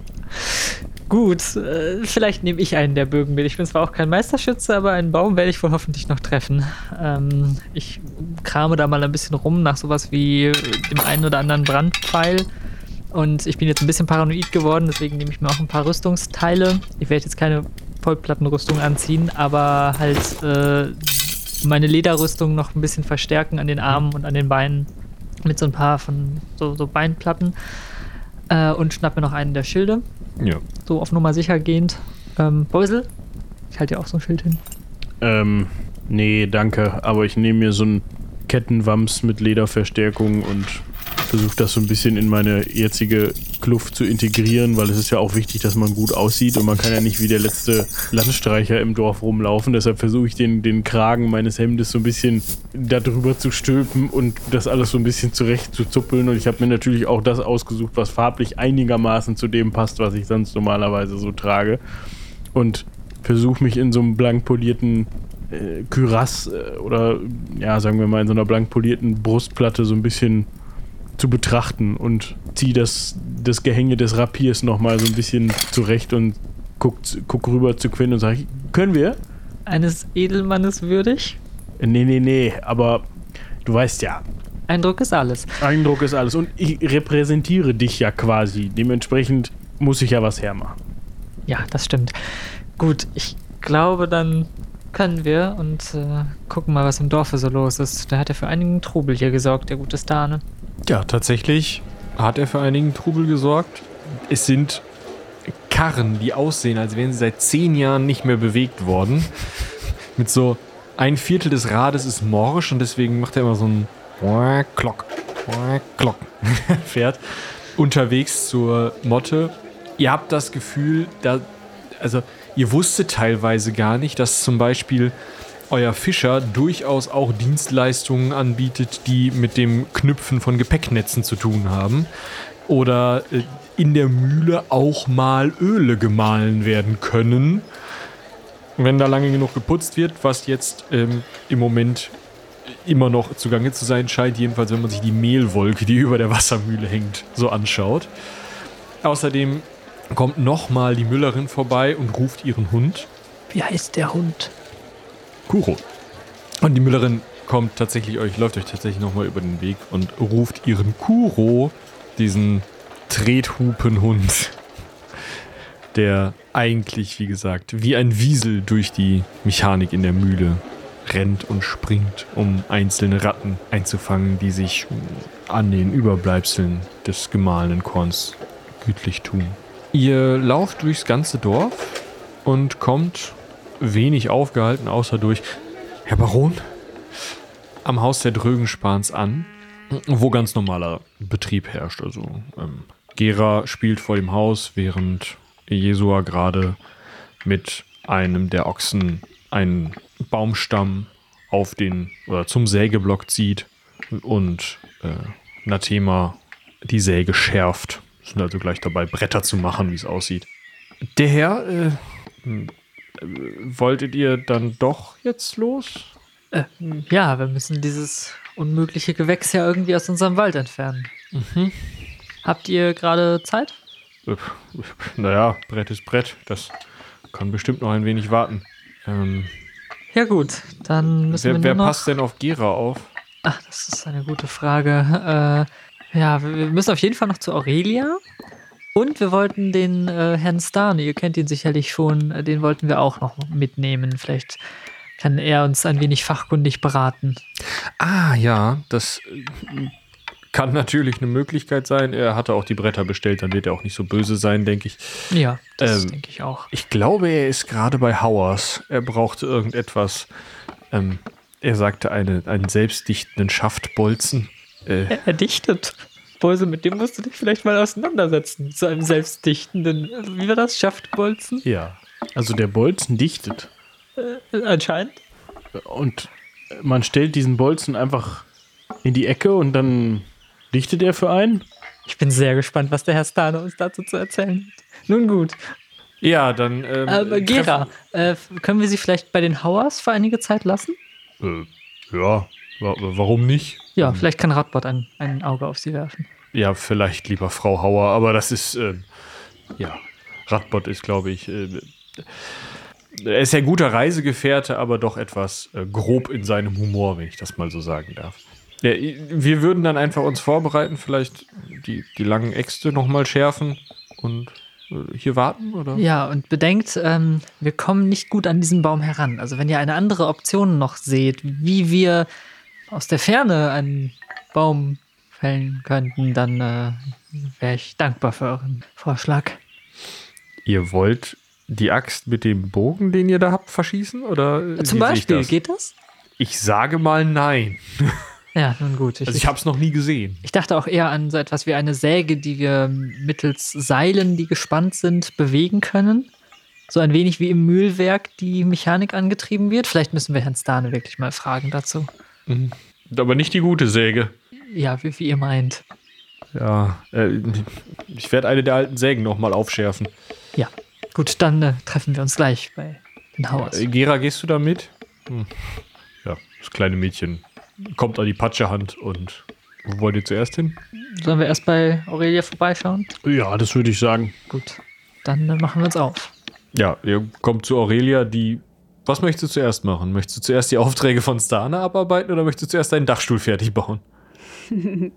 Gut, äh, vielleicht nehme ich einen der Bögen mit. Ich bin zwar auch kein Meisterschütze, aber einen Baum werde ich wohl hoffentlich noch treffen. Ähm, ich krame da mal ein bisschen rum nach sowas wie dem einen oder anderen Brandpfeil. Und ich bin jetzt ein bisschen paranoid geworden, deswegen nehme ich mir auch ein paar Rüstungsteile. Ich werde jetzt keine Vollplattenrüstung anziehen, aber halt äh, meine Lederrüstung noch ein bisschen verstärken an den Armen und an den Beinen mit so ein paar von so, so Beinplatten. Äh, und schnapp mir noch einen der Schilde, Ja. so auf Nummer sicher gehend. Ähm, Beusel, ich halte dir auch so ein Schild hin. Ähm, nee, danke, aber ich nehme mir so einen Kettenwams mit Lederverstärkung und versuche das so ein bisschen in meine jetzige Kluft zu integrieren, weil es ist ja auch wichtig, dass man gut aussieht und man kann ja nicht wie der letzte Landstreicher im Dorf rumlaufen. Deshalb versuche ich den, den Kragen meines Hemdes so ein bisschen da drüber zu stülpen und das alles so ein bisschen zurecht zu zuppeln. Und ich habe mir natürlich auch das ausgesucht, was farblich einigermaßen zu dem passt, was ich sonst normalerweise so trage. Und versuche mich in so einem blank polierten äh, Kürass äh, oder ja, sagen wir mal in so einer blank polierten Brustplatte so ein bisschen zu betrachten und ziehe das, das Gehänge des Rapiers nochmal so ein bisschen zurecht und guck, guck rüber zu Quinn und sage, können wir? Eines Edelmannes würdig? Äh, Nee, nee, nee, aber du weißt ja, Eindruck ist alles. Eindruck ist alles und ich repräsentiere dich ja quasi. Dementsprechend muss ich ja was hermachen. Ja, das stimmt. Gut, ich glaube, dann können wir und äh, gucken mal, was im Dorfe so los ist. Der hat ja für einigen Trubel hier gesorgt, der gute Stane. Ja, tatsächlich hat er für einigen Trubel gesorgt. Es sind Karren, die aussehen, als wären sie seit zehn Jahren nicht mehr bewegt worden. [LAUGHS] Mit so ein Viertel des Rades ist morsch und deswegen macht er immer so ein Klock, Klock [LAUGHS] Pferd unterwegs zur Motte. Ihr habt das Gefühl, da, also ihr wusstet teilweise gar nicht, dass zum Beispiel euer Fischer durchaus auch Dienstleistungen anbietet, die mit dem Knüpfen von Gepäcknetzen zu tun haben. Oder äh, in der Mühle auch mal Öle gemahlen werden können. Wenn da lange genug geputzt wird, was jetzt ähm, im Moment immer noch zugange zu sein scheint, jedenfalls wenn man sich die Mehlwolke, die [LAUGHS] über der Wassermühle hängt, so anschaut. Außerdem kommt nochmal die Müllerin vorbei und ruft ihren Hund. Wie heißt der Hund? Kuro. Und die Müllerin kommt tatsächlich euch, läuft euch tatsächlich nochmal über den Weg und ruft ihren Kuro, diesen Trethupenhund, [LAUGHS] der eigentlich, wie gesagt, wie ein Wiesel durch die Mechanik in der Mühle rennt und springt, um einzelne Ratten einzufangen, die sich an den Überbleibseln des gemahlenen Korns gütlich tun. Ihr lauft durchs ganze Dorf und kommt wenig aufgehalten, außer durch Herr Baron am Haus der Drögenspans an, wo ganz normaler Betrieb herrscht. Also ähm, Gera spielt vor dem Haus, während Jesua gerade mit einem der Ochsen einen Baumstamm auf den oder zum Sägeblock zieht und äh, Nathema die Säge schärft. Sind also gleich dabei, Bretter zu machen, wie es aussieht. Der Herr, äh, wolltet ihr dann doch jetzt los? Äh, ja, wir müssen dieses unmögliche Gewächs ja irgendwie aus unserem Wald entfernen. Habt ihr gerade Zeit? Äh, Naja, Brett ist Brett. Das kann bestimmt noch ein wenig warten. Ähm, Ja gut, dann müssen wer wir wer noch... passt denn auf Gera auf? Ach, das ist eine gute Frage. Äh, ja, wir müssen auf jeden Fall noch zu Aurelia. Und wir wollten den äh, Herrn Starne, ihr kennt ihn sicherlich schon, äh, den wollten wir auch noch mitnehmen. Vielleicht kann er uns ein wenig fachkundig beraten. Ah, ja, das äh, kann natürlich eine Möglichkeit sein. Er hatte auch die Bretter bestellt, dann wird er auch nicht so böse sein, denke ich. Ja, das Ähm, denke ich auch. Ich glaube, er ist gerade bei Howers. Er brauchte irgendetwas. Ähm, er sagte eine, einen selbstdichtenden Schaftbolzen. Äh, Er, er dichtet. Bose, mit dem musst du dich vielleicht mal auseinandersetzen. Zu einem selbstdichtenden, wie war das, Schaftbolzen? Ja. Also der Bolzen dichtet. Äh, Anscheinend. Und man stellt diesen Bolzen einfach in die Ecke und dann dichtet er für einen. Ich bin sehr gespannt, was der Herr Stane uns dazu zu erzählen hat. Nun gut. ja, dann. Ähm, Aber Gera, äh, können wir sie vielleicht bei den Hauers für einige Zeit lassen? Äh, ja, warum nicht? Ja, vielleicht kann Radbot ein, ein Auge auf sie werfen. Ja, vielleicht lieber Frau Hauer, aber das ist. ähm, ja, Radbot ist, glaube ich. Äh, er ist ja ein guter Reisegefährte, aber doch etwas äh, grob in seinem Humor, wenn ich das mal so sagen darf. Ja, wir würden dann einfach uns vorbereiten, vielleicht die, die langen Äxte nochmal schärfen und äh, hier warten, oder? Ja, und bedenkt, ähm, wir kommen nicht gut an diesen Baum heran. Also wenn ihr eine andere Option noch seht, wie wir aus der Ferne einen Baum fällen könnten, dann äh, wäre ich dankbar für euren Vorschlag. Ihr wollt die Axt mit dem Bogen, den ihr da habt, verschießen? Oder wie Zum Beispiel, das? geht das? Ich sage mal nein. [LAUGHS] Ja, nun gut. Ich, Also ich habe es noch nie gesehen. ich dachte auch eher an so etwas wie eine Säge, die wir mittels Seilen, die gespannt sind, bewegen können. So ein wenig wie im Mühlwerk die Mechanik angetrieben wird. Vielleicht müssen wir Herrn Stane wirklich mal fragen dazu. Aber nicht die gute Säge. Ja, wie, wie ihr meint. Ja, äh, ich werde eine der alten Sägen nochmal aufschärfen. Ja, gut, dann äh, treffen wir uns gleich bei den Hauers. Äh, Gera, gehst du da mit? Hm. Ja, das kleine Mädchen kommt an die Patschehand und wo wollt ihr zuerst hin? Sollen wir erst bei Aurelia vorbeischauen? Ja, das würde ich sagen. Gut, dann äh, machen wir uns auf. Ja, ihr kommt zu Aurelia, die. Was möchtest du zuerst machen? Möchtest du zuerst die Aufträge von Stana abarbeiten oder möchtest du zuerst deinen Dachstuhl fertig bauen? [LAUGHS]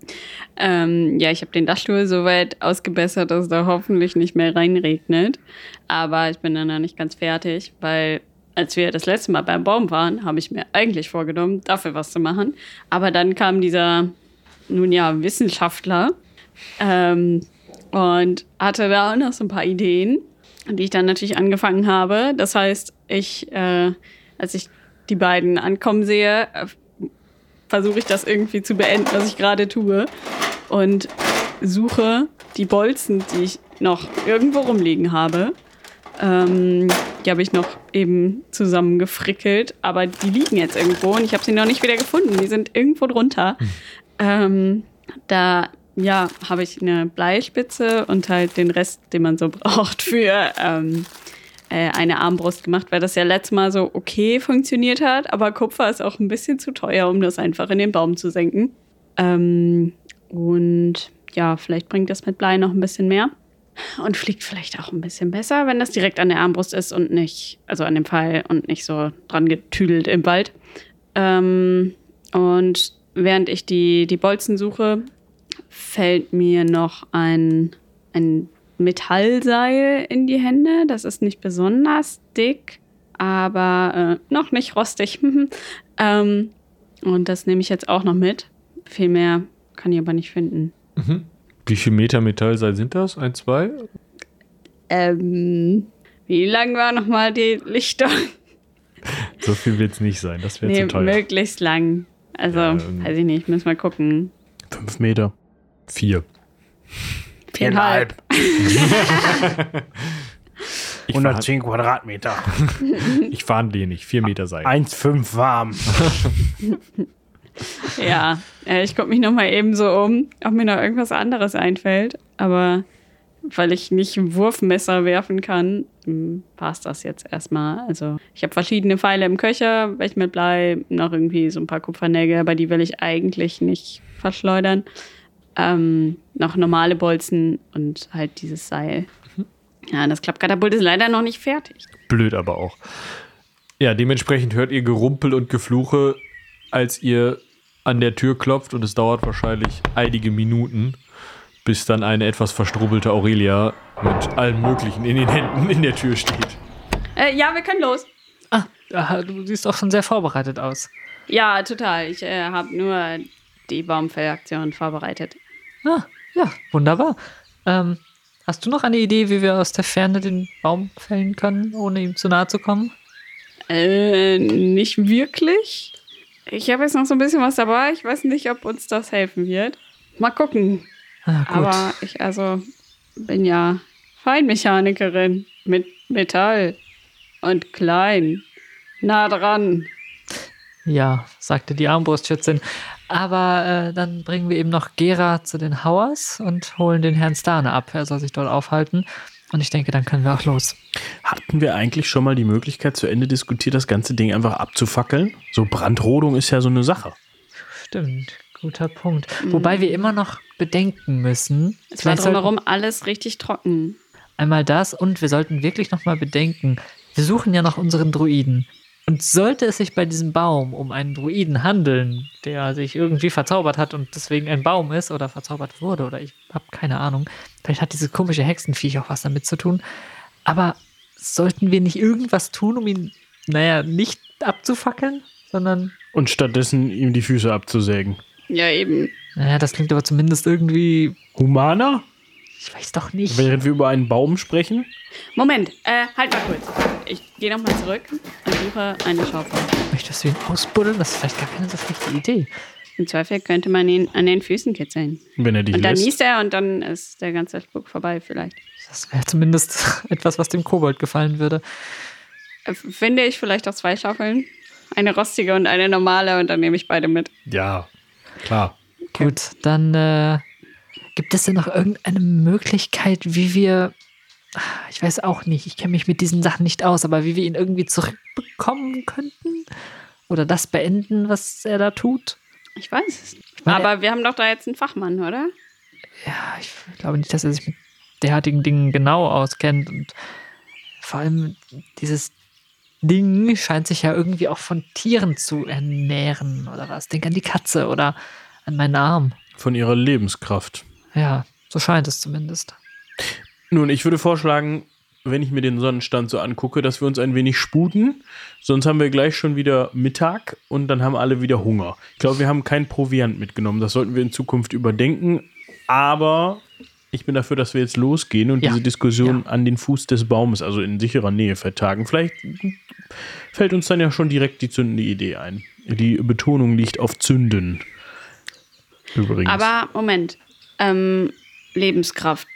Ähm, ja, ich habe den Dachstuhl so weit ausgebessert, dass da hoffentlich nicht mehr reinregnet. Aber ich bin dann noch nicht ganz fertig, weil als wir das letzte Mal beim Baum waren, habe ich mir eigentlich vorgenommen, dafür was zu machen. Aber dann kam dieser, nun ja, Wissenschaftler ähm, und hatte da auch noch so ein paar Ideen, die ich dann natürlich angefangen habe. Das heißt, ich, äh, als ich die beiden ankommen sehe, äh, versuche ich das irgendwie zu beenden, was ich gerade tue. Und suche die Bolzen, die ich noch irgendwo rumliegen habe. Ähm, die habe ich noch eben zusammengefrickelt, aber die liegen jetzt irgendwo und ich habe sie noch nicht wieder gefunden. Die sind irgendwo drunter. Ähm, da ja, habe ich eine Bleispitze und halt den Rest, den man so [LAUGHS] braucht für ähm, äh, eine Armbrust gemacht, weil das ja letztes Mal so okay funktioniert hat, aber Kupfer ist auch ein bisschen zu teuer, um das einfach in den Baum zu senken. Ähm, und ja, vielleicht bringt das mit Blei noch ein bisschen mehr. Und fliegt vielleicht auch ein bisschen besser, wenn das direkt an der Armbrust ist und nicht, also an dem Pfeil und nicht so dran getüdelt im Wald. Ähm, und während ich die, die Bolzen suche, fällt mir noch ein, ein Metallseil in die Hände. Das ist nicht besonders dick, aber äh, noch nicht rostig. [LAUGHS] ähm, und das nehme ich jetzt auch noch mit. Viel mehr kann ich aber nicht finden. Wie viel Meter Metallseil sind das? Ein, zwei? Ähm, wie lang war nochmal die Lichtung? So viel wird es nicht sein, das wäre Nee, zu teuer. möglichst lang. Also, ähm, weiß ich nicht, müssen wir gucken. Fünf Meter. Vier. Viereinhalb. [LAUGHS] Ich, verhand, 110 Quadratmeter. [LAUGHS] ich verhandle nicht. Vier Meter Seil. 1,5 warm. [LAUGHS] Ja, äh, ich gucke mich nochmal eben so um, ob mir noch irgendwas anderes einfällt. Aber weil ich nicht ein Wurfmesser werfen kann, war es das jetzt erstmal. Also ich habe verschiedene Pfeile im Köcher, welche mit Blei, noch irgendwie so ein paar Kupfernägel, aber die will ich eigentlich nicht verschleudern. Ähm, noch normale Bolzen und halt dieses Seil. Ja, das Klappkatapult ist leider noch nicht fertig. Blöd aber auch. Ja, dementsprechend hört ihr Gerumpel und Gefluche, als ihr an der Tür klopft und es dauert wahrscheinlich einige Minuten, bis dann eine etwas verstrubbelte Aurelia mit allem Möglichen in den Händen in der Tür steht. Äh, ja, wir können los. Ah, ah, du siehst auch schon sehr vorbereitet aus. Ja, total. Ich äh, habe nur die Baumfellaktion vorbereitet. Ah, ja, wunderbar. Ähm, hast du noch eine Idee, wie wir aus der Ferne den Baum fällen können, ohne ihm zu nahe zu kommen? Äh, nicht wirklich. Ich habe jetzt noch so ein bisschen was dabei. Ich weiß nicht, ob uns das helfen wird. Mal gucken. Ah, gut. Aber ich also bin ja Feinmechanikerin mit Metall und klein. Nah dran. Ja, sagte die Armbrustschützin. Aber äh, dann bringen wir eben noch Gera zu den Hauers und holen den Herrn Stane ab. Er soll sich dort aufhalten. Und ich denke, dann können wir auch los. Hatten wir eigentlich schon mal die Möglichkeit, zu Ende diskutiert, das ganze Ding einfach abzufackeln? So Brandrodung ist ja so eine Sache. Stimmt, guter Punkt. Wobei wir immer noch bedenken müssen. Es war drumherum alles richtig trocken. Einmal das und wir sollten wirklich nochmal bedenken, wir suchen ja noch unseren Druiden. Und sollte es sich bei diesem Baum um einen Druiden handeln, der sich irgendwie verzaubert hat und deswegen ein Baum ist oder verzaubert wurde oder ich habe keine Ahnung, vielleicht hat dieses komische Hexenviech auch was damit zu tun. Aber sollten wir nicht irgendwas tun, um ihn, naja, nicht abzufackeln, sondern, Und stattdessen ihm die Füße abzusägen. Ja, eben. naja, das klingt aber zumindest irgendwie, Humaner? Ich weiß doch nicht. Während wir über einen Baum sprechen? Moment, äh, halt mal kurz. Ich gehe nochmal zurück und suche eine Schaufel. Möchtest du ihn ausbuddeln? Das ist vielleicht gar keine so schlechte Idee. Im Zweifel könnte man ihn an den Füßen kitzeln. Wenn er dich Und dann lässt. niest er und dann ist der ganze Spuk vorbei vielleicht. Das wäre zumindest [LAUGHS] etwas, was dem Kobold gefallen würde. Äh, Finde ich vielleicht auch zwei Schaufeln. Eine rostige und eine normale und dann nehme ich beide mit. Ja, klar. Gut, dann äh, gibt es denn noch irgendeine Möglichkeit, wie wir. Ich weiß auch nicht, ich kenne mich mit diesen Sachen nicht aus, aber wie wir ihn irgendwie zurückbekommen könnten? Oder das beenden, was er da tut? Ich weiß es nicht. meine- Aber wir haben doch da jetzt einen Fachmann, oder? Ja, ich glaube nicht, dass er sich mit derartigen Dingen genau auskennt. Und vor allem dieses Ding scheint sich ja irgendwie auch von Tieren zu ernähren oder was. Denk an die Katze oder an meinen Arm. Von ihrer Lebenskraft. Ja, so scheint es zumindest. Nun, ich würde vorschlagen, wenn ich mir den Sonnenstand so angucke, dass wir uns ein wenig sputen. Sonst haben wir gleich schon wieder Mittag und dann haben alle wieder Hunger. Ich glaube, wir haben kein Proviant mitgenommen. Das sollten wir in Zukunft überdenken. Aber ich bin dafür, dass wir jetzt losgehen und Ja. diese Diskussion Ja. an den Fuß des Baumes, also in sicherer Nähe, vertagen. Vielleicht fällt uns dann ja schon direkt die zündende Idee ein. Die Betonung liegt auf Zünden. Übrigens. Aber Moment. Ähm, Lebenskraft.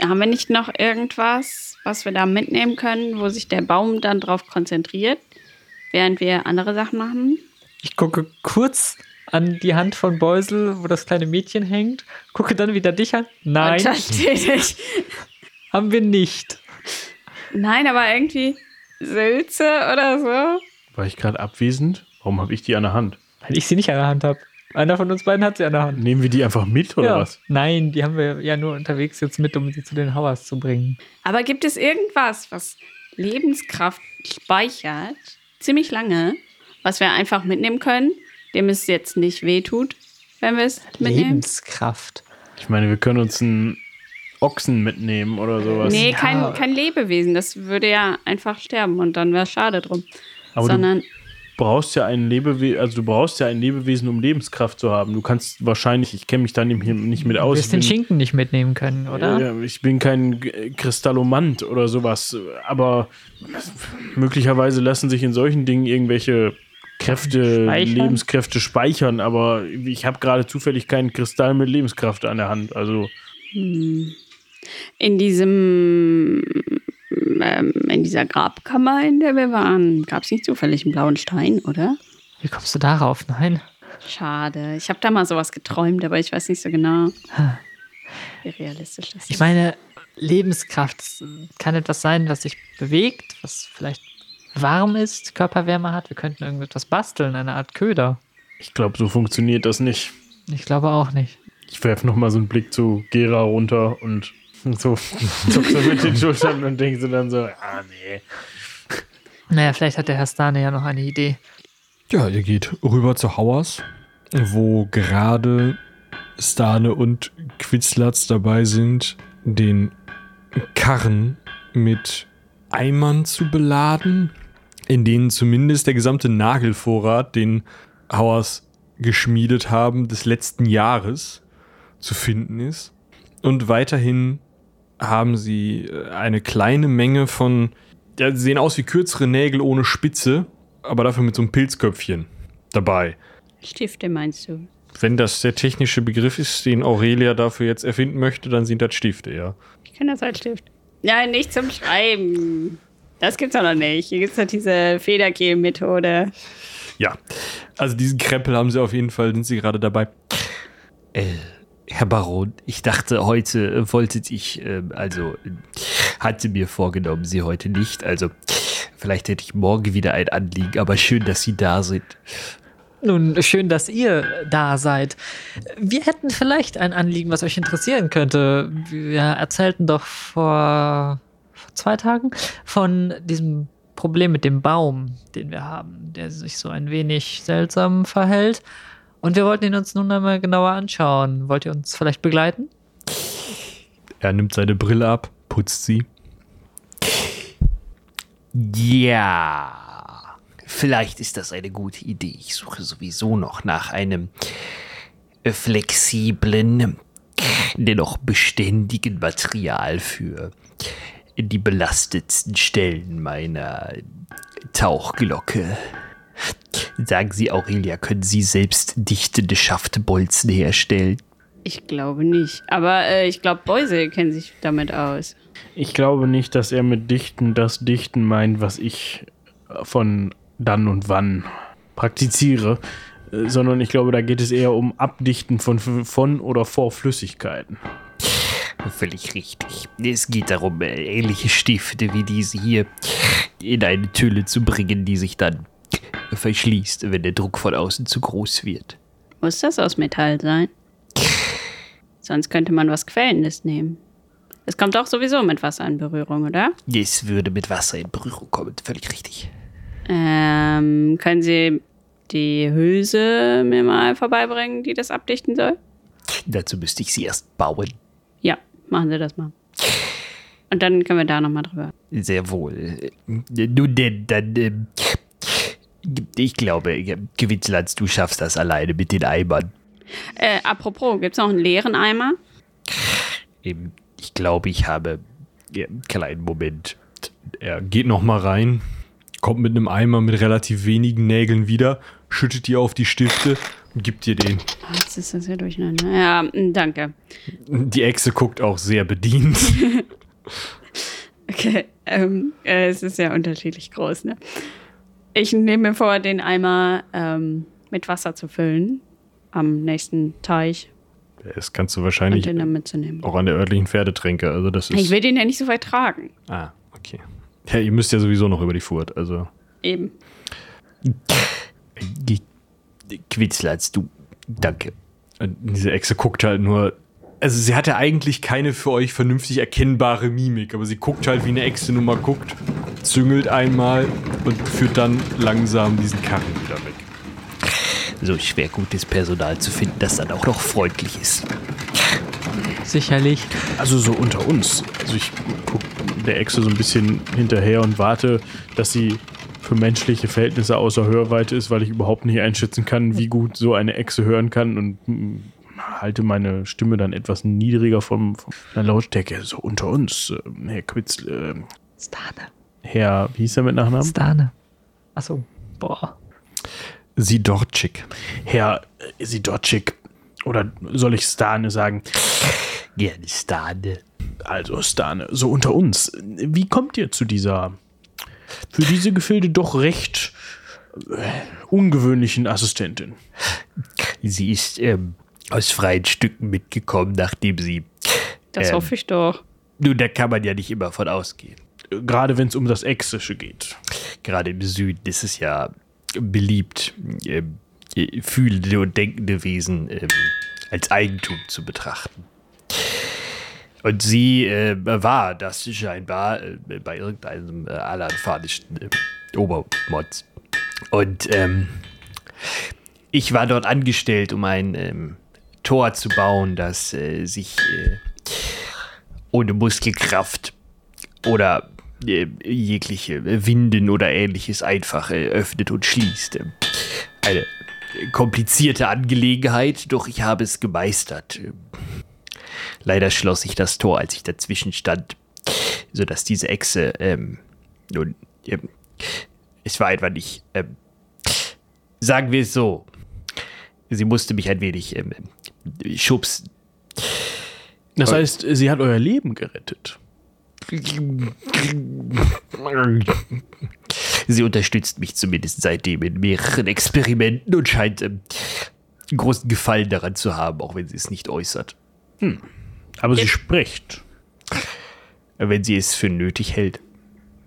Haben wir nicht noch irgendwas, was wir da mitnehmen können, wo sich der Baum dann drauf konzentriert, während wir andere Sachen machen? Ich gucke kurz an die Hand von Beusel, wo das kleine Mädchen hängt, gucke dann wieder dich an. Nein, [LAUGHS] haben wir nicht. Nein, aber irgendwie Sülze oder so. War ich gerade abwesend? Warum habe ich die an der Hand? Weil ich sie nicht an der Hand habe. Einer von uns beiden hat sie an der Hand. Nehmen wir die einfach mit oder ja. was? Nein, die haben wir ja nur unterwegs jetzt mit, um sie zu den Hauers zu bringen. Aber gibt es irgendwas, was Lebenskraft speichert, ziemlich lange, was wir einfach mitnehmen können, dem es jetzt nicht wehtut, wenn wir es mitnehmen? Lebenskraft. Ich meine, wir können uns einen Ochsen mitnehmen oder sowas. Nee, kein, kein Lebewesen. Das würde ja einfach sterben und dann wäre es schade drum. Aber Sondern, du brauchst ja ein Lebewesen, also du brauchst ja ein Lebewesen, um Lebenskraft zu haben. Du kannst wahrscheinlich, ich kenne mich da nicht nicht mit Du aus. wirst den bin, Schinken nicht mitnehmen können, oder? Ja, ich bin kein Kristallomant oder sowas, aber möglicherweise lassen sich in solchen Dingen irgendwelche Kräfte, Speichern? Lebenskräfte speichern, aber ich habe gerade zufällig keinen Kristall mit Lebenskraft an der Hand. Also in diesem, ähm, in dieser Grabkammer, in der wir waren, gab es nicht zufällig einen blauen Stein, oder? Wie kommst du darauf? Nein. Schade. Ich habe da mal sowas geträumt, aber ich weiß nicht so genau, wie realistisch das ist. Ich meine, Lebenskraft kann etwas sein, was sich bewegt, was vielleicht warm ist, Körperwärme hat. Wir könnten irgendetwas basteln, eine Art Köder. ich glaube, so funktioniert das nicht. Ich glaube auch nicht. Ich werfe nochmal so einen Blick zu Gera runter und [LAUGHS] so zuck so mit den Schultern und denke so dann so, ah nee. Naja, vielleicht hat der Herr Stane ja noch eine Idee. Ja, ihr geht rüber zu Hauers, wo gerade Stane und Quitzlatz dabei sind, den Karren mit Eimern zu beladen, in denen zumindest der gesamte Nagelvorrat, den Hauers geschmiedet haben, des letzten Jahres zu finden ist. Und weiterhin haben sie äh, eine kleine Menge von, ja, sie sehen aus wie kürzere Nägel ohne Spitze, aber dafür mit so einem Pilzköpfchen dabei. Stifte meinst du? Wenn das der technische Begriff ist, den Aurelia dafür jetzt erfinden möchte, dann sind das Stifte, ja. Ich kenne das als Stift. Nein, nicht zum Schreiben. Das gibt's doch noch nicht. Hier gibt's doch diese Federkehl-Methode. Ja, also diesen Krempel haben sie auf jeden Fall, sind sie gerade dabei. Äh, Herr Baron, ich dachte, heute äh, wolltet ich, äh, also äh, hatte mir vorgenommen, Sie heute nicht. Also vielleicht hätte ich morgen wieder ein Anliegen, aber schön, dass Sie da sind. Nun, schön, dass ihr da seid. Wir hätten vielleicht ein Anliegen, was euch interessieren könnte. Wir erzählten doch vor, vor zwei Tagen von diesem Problem mit dem Baum, den wir haben, der sich so ein wenig seltsam verhält. Und wir wollten ihn uns nun einmal genauer anschauen. Wollt ihr uns vielleicht begleiten? Er nimmt seine Brille ab, putzt sie. Ja, vielleicht ist das eine gute Idee. Ich suche sowieso noch nach einem flexiblen, dennoch beständigen Material für die belastetsten Stellen meiner Tauchglocke. Sagen Sie, Aurelia, können Sie selbst dichtende Schaftbolzen herstellen? Ich glaube nicht. Aber äh, ich glaube, Beuse kennen sich damit aus. Ich glaube nicht, dass er mit Dichten das Dichten meint, was ich von dann und wann praktiziere, äh, sondern ich glaube, da geht es eher um Abdichten von, von oder vor Flüssigkeiten. Völlig richtig. Es geht darum, äh, ähnliche Stifte wie diese hier in eine Tülle zu bringen, die sich dann verschließt, wenn der Druck von außen zu groß wird. Muss das aus Metall sein? Sonst könnte man was Quällendes nehmen. Es kommt auch sowieso mit Wasser in Berührung, oder? Es würde mit Wasser in Berührung kommen, völlig richtig. Ähm, können Sie die Hülse mir mal vorbeibringen, die das abdichten soll? Dazu müsste ich sie erst bauen. Ja, machen Sie das mal. Und dann können wir da nochmal drüber. Sehr wohl. Nun denn, dann, ähm, ich glaube, Gewitzlands, du schaffst das alleine mit den Eimern. Äh, apropos, gibt's noch einen leeren Eimer? Ich glaube, ich habe ja, einen kleinen Moment. Er geht noch mal rein, kommt mit einem Eimer mit relativ wenigen Nägeln wieder, schüttet die auf die Stifte und gibt dir den. Oh, Jetzt ist das ja durcheinander. Ja, danke. Die Echse guckt auch sehr bedient. [LAUGHS] Okay, ähm, äh, es ist ja unterschiedlich groß, ne? Ich nehme mir vor, den Eimer ähm, mit Wasser zu füllen am nächsten Teich Das kannst du und wahrscheinlich den dann mitzunehmen. auch an der örtlichen Pferdetränke. Also das ist. Ich will den ja nicht so weit tragen. ah, okay. Ja, ihr müsst ja sowieso noch über die Furt. Also Eben. Ge- Quitzlatz, du, danke. äh, diese Echse guckt halt nur. Also sie hatte eigentlich keine für euch vernünftig erkennbare Mimik, aber sie guckt halt wie eine Echse nun mal guckt, züngelt einmal und führt dann langsam diesen Karren wieder weg. So schwer gutes Personal zu finden, das dann auch noch freundlich ist. Sicherlich. Also so unter uns. Also ich gucke der Echse so ein bisschen hinterher und warte, dass sie für menschliche Verhältnisse außer Hörweite ist, weil ich überhaupt nicht einschätzen kann, wie gut so eine Echse hören kann und mm, halte meine Stimme dann etwas niedriger vom, von der Lautstärke. So unter uns, äh, Herr Quitz, äh, Stane. Herr, wie hieß er mit Nachnamen? Stane. Achso. Boah. Sie Dortschik. Herr äh, Sidorczyk. Oder soll ich Stane sagen? Gerne Stane. Also Stane, so unter uns. Wie kommt ihr zu dieser, für diese Gefilde doch recht äh, ungewöhnlichen Assistentin? Sie ist ähm, aus freien Stücken mitgekommen, nachdem sie. Das Ähm. hoffe ich doch. Nun, da kann man ja nicht immer von ausgehen. Gerade wenn es um das Exische geht. Gerade im Süden ist es ja beliebt, äh, fühlende und denkende Wesen ähm, als Eigentum zu betrachten. Und sie äh, war das scheinbar äh, bei irgendeinem äh, alanfanischen äh, Obermods. Und ähm, ich war dort angestellt, um ein ähm, Tor zu bauen, das äh, sich äh, ohne Muskelkraft oder äh, jegliche Winden oder ähnliches einfach äh, öffnet und schließt. Eine komplizierte Angelegenheit, doch ich habe es gemeistert. Leider schloss sich das Tor, als ich dazwischen stand, sodass diese Echse, ähm, nun, ähm, es war einfach nicht, ähm, sagen wir es so, sie musste mich ein wenig ähm, schubsen. Das heißt, sie hat euer Leben gerettet. Sie unterstützt mich zumindest seitdem in mehreren Experimenten und scheint ähm, großen Gefallen daran zu haben, auch wenn sie es nicht äußert. Aber sie spricht. Wenn sie es für nötig hält.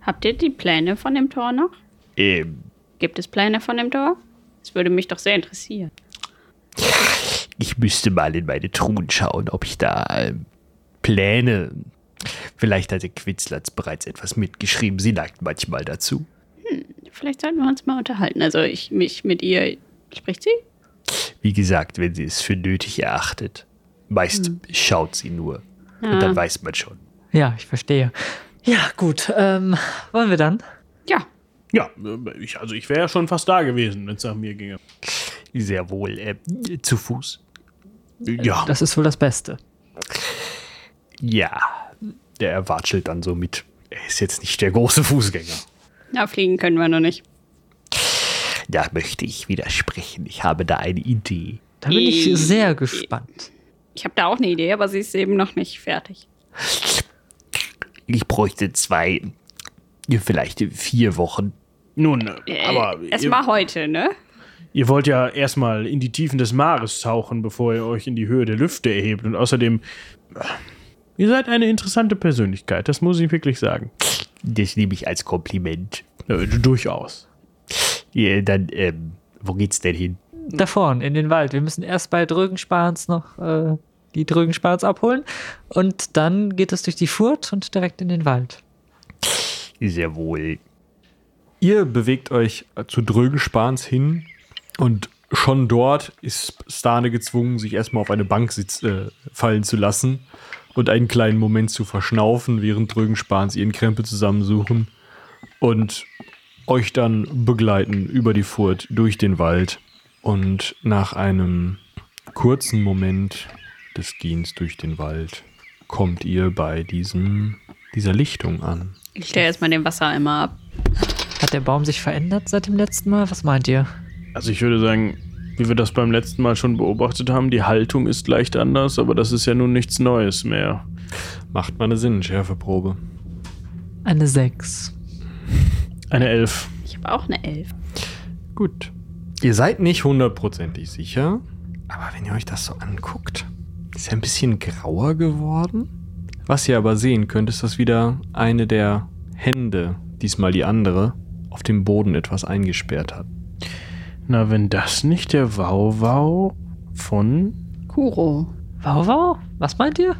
Habt ihr die Pläne von dem Tor noch? Ähm, Gibt es Pläne von dem Tor? Das würde mich doch sehr interessieren. Ich müsste mal in meine Truhen schauen, ob ich da ähm, Pläne. Vielleicht hatte Quitzlatz bereits etwas mitgeschrieben. Sie neigt manchmal dazu. Vielleicht sollten wir uns mal unterhalten. Also ich mich mit ihr. Spricht sie? Wie gesagt, wenn sie es für nötig erachtet. Meist schaut sie nur. Und Ah. dann weiß man schon. Ja, ich verstehe. Ja, gut. Ähm, wollen wir dann? Ja. Ja, äh, ich, also ich wäre ja schon fast da gewesen, wenn es nach mir ginge. Sehr wohl. Äh, zu Fuß. Ja, Das ist wohl das Beste. Ja. Der watschelt dann so mit. Er ist jetzt nicht der große Fußgänger. Ja, fliegen können wir noch nicht. Da möchte ich widersprechen. Ich habe da eine Idee. Da bin ich I- sehr gespannt. Ich habe da auch eine Idee, aber sie ist eben noch nicht fertig. Ich bräuchte zwei, vielleicht vier Wochen. nun, äh, Äh, aber ihr, mal heute, ne? Ihr wollt ja erstmal in die Tiefen des Meeres tauchen, bevor ihr euch in die Höhe der Lüfte erhebt. Und außerdem, äh, ihr seid eine interessante Persönlichkeit, das muss ich wirklich sagen. Das nehme ich als Kompliment. Äh, durchaus. Ja, dann, ähm, wo geht's denn hin? Da vorn, in den Wald. Wir müssen erst bei Drögenspans noch äh, die Drögenspans abholen. Und dann geht es durch die Furt und direkt in den Wald. Sehr wohl. Ihr bewegt euch zu Drögenspans hin und schon dort ist Stane gezwungen, sich erstmal auf eine Bank sitz, äh, fallen zu lassen und einen kleinen Moment zu verschnaufen, während Drögenspans ihren Krempel zusammensuchen und euch dann begleiten über die Furt durch den Wald. Und nach einem kurzen Moment des Gehens durch den Wald kommt ihr bei diesem, dieser Lichtung an. Ich stelle erstmal den Wassereimer ab. Hat der Baum sich verändert seit dem letzten Mal? Was meint ihr? Also ich würde sagen, wie wir das beim letzten Mal schon beobachtet haben, die Haltung ist leicht anders, aber das ist ja nun nichts Neues mehr. Macht mal eine Sinnenschärfeprobe. Eine 6. Eine Elf. Ich habe auch eine Elf. Gut. Ihr seid nicht hundertprozentig sicher, aber wenn ihr euch das so anguckt, ist er ein bisschen grauer geworden. Was ihr aber sehen könnt, ist, dass wieder eine der Hände, diesmal die andere, auf dem Boden etwas eingesperrt hat. Na, wenn das nicht der Wauwau von Kuro. Wow. Was meint ihr?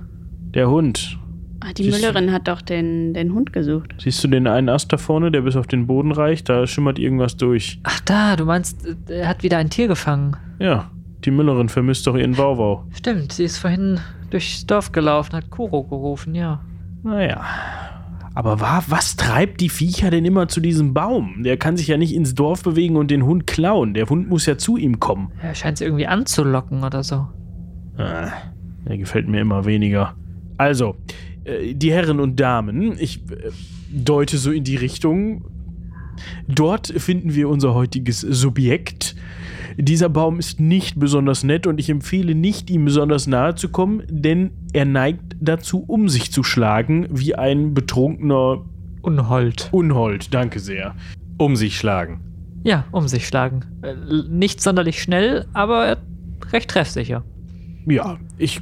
der Hund. Ah, die Siehst du- Müllerin hat doch den, den Hund gesucht. Siehst du den einen Ast da vorne, der bis auf den Boden reicht? Da schimmert irgendwas durch. Ach da, du meinst, äh, er hat wieder ein Tier gefangen. Ja, die Müllerin vermisst doch ihren Wauwau. Stimmt, sie ist vorhin durchs Dorf gelaufen, hat Kuro gerufen, ja. Naja. Aber wa was treibt die Viecher denn immer zu diesem Baum? Der kann sich ja nicht ins Dorf bewegen und den Hund klauen. Der Hund muss ja zu ihm kommen. Er scheint sie irgendwie anzulocken oder so. Ah, der gefällt mir immer weniger. Also, äh, die Herren und Damen, ich äh, deute so in die Richtung. Dort finden wir unser heutiges Subjekt. Dieser Baum ist nicht besonders nett und ich empfehle nicht, ihm besonders nahe zu kommen, denn er neigt dazu, um sich zu schlagen, wie ein betrunkener Unhold. Unhold. Danke sehr. Um sich schlagen. Ja, um sich schlagen. Äh, nicht sonderlich schnell, aber recht treffsicher. Ja, ich,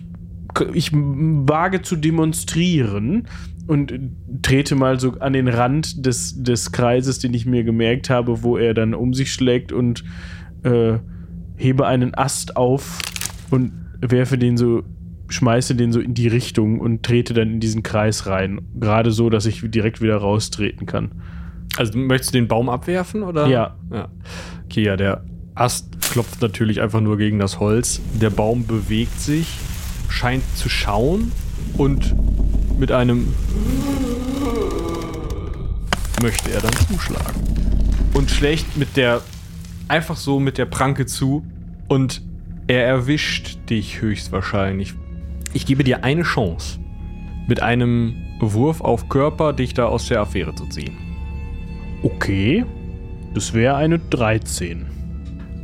ich wage zu demonstrieren und trete mal so an den Rand des, des Kreises, den ich mir gemerkt habe, wo er dann um sich schlägt und äh, hebe einen Ast auf und werfe den so, schmeiße den so in die Richtung und trete dann in diesen Kreis rein. Gerade so, dass ich direkt wieder raustreten kann. Also möchtest du den Baum abwerfen oder? Ja. ja. Okay, ja, der Ast klopft natürlich einfach nur gegen das Holz. Der Baum bewegt sich, scheint zu schauen und mit einem möchte er dann zuschlagen. Und schlägt mit der einfach so mit der Pranke zu und er erwischt dich höchstwahrscheinlich. Ich gebe dir eine Chance, mit einem Wurf auf Körper dich da aus der Affäre zu ziehen. Okay. Das wäre eine 13.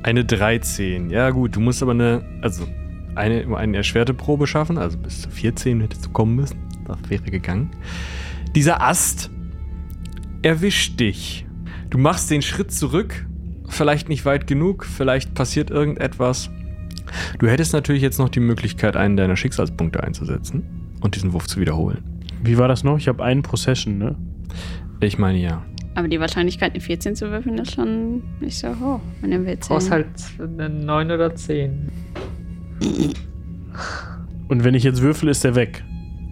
Eine 13. Ja, gut, du musst aber eine, also eine, eine erschwerte Probe schaffen, also bis zu 14 hättest du kommen müssen. Das wäre gegangen. Dieser Ast erwischt dich. Du machst den Schritt zurück, vielleicht nicht weit genug, vielleicht passiert irgendetwas. Du hättest natürlich jetzt noch die Möglichkeit, einen deiner Schicksalspunkte einzusetzen und diesen Wurf zu wiederholen. Wie war das noch? Ich habe einen Procession, ne? Ich meine ja. Aber die Wahrscheinlichkeit, eine 14 zu würfeln, ist schon nicht so hoch, wenn ihr will Brauchst zählen. halt eine 9 oder 10. Und wenn ich jetzt würfel, ist der weg.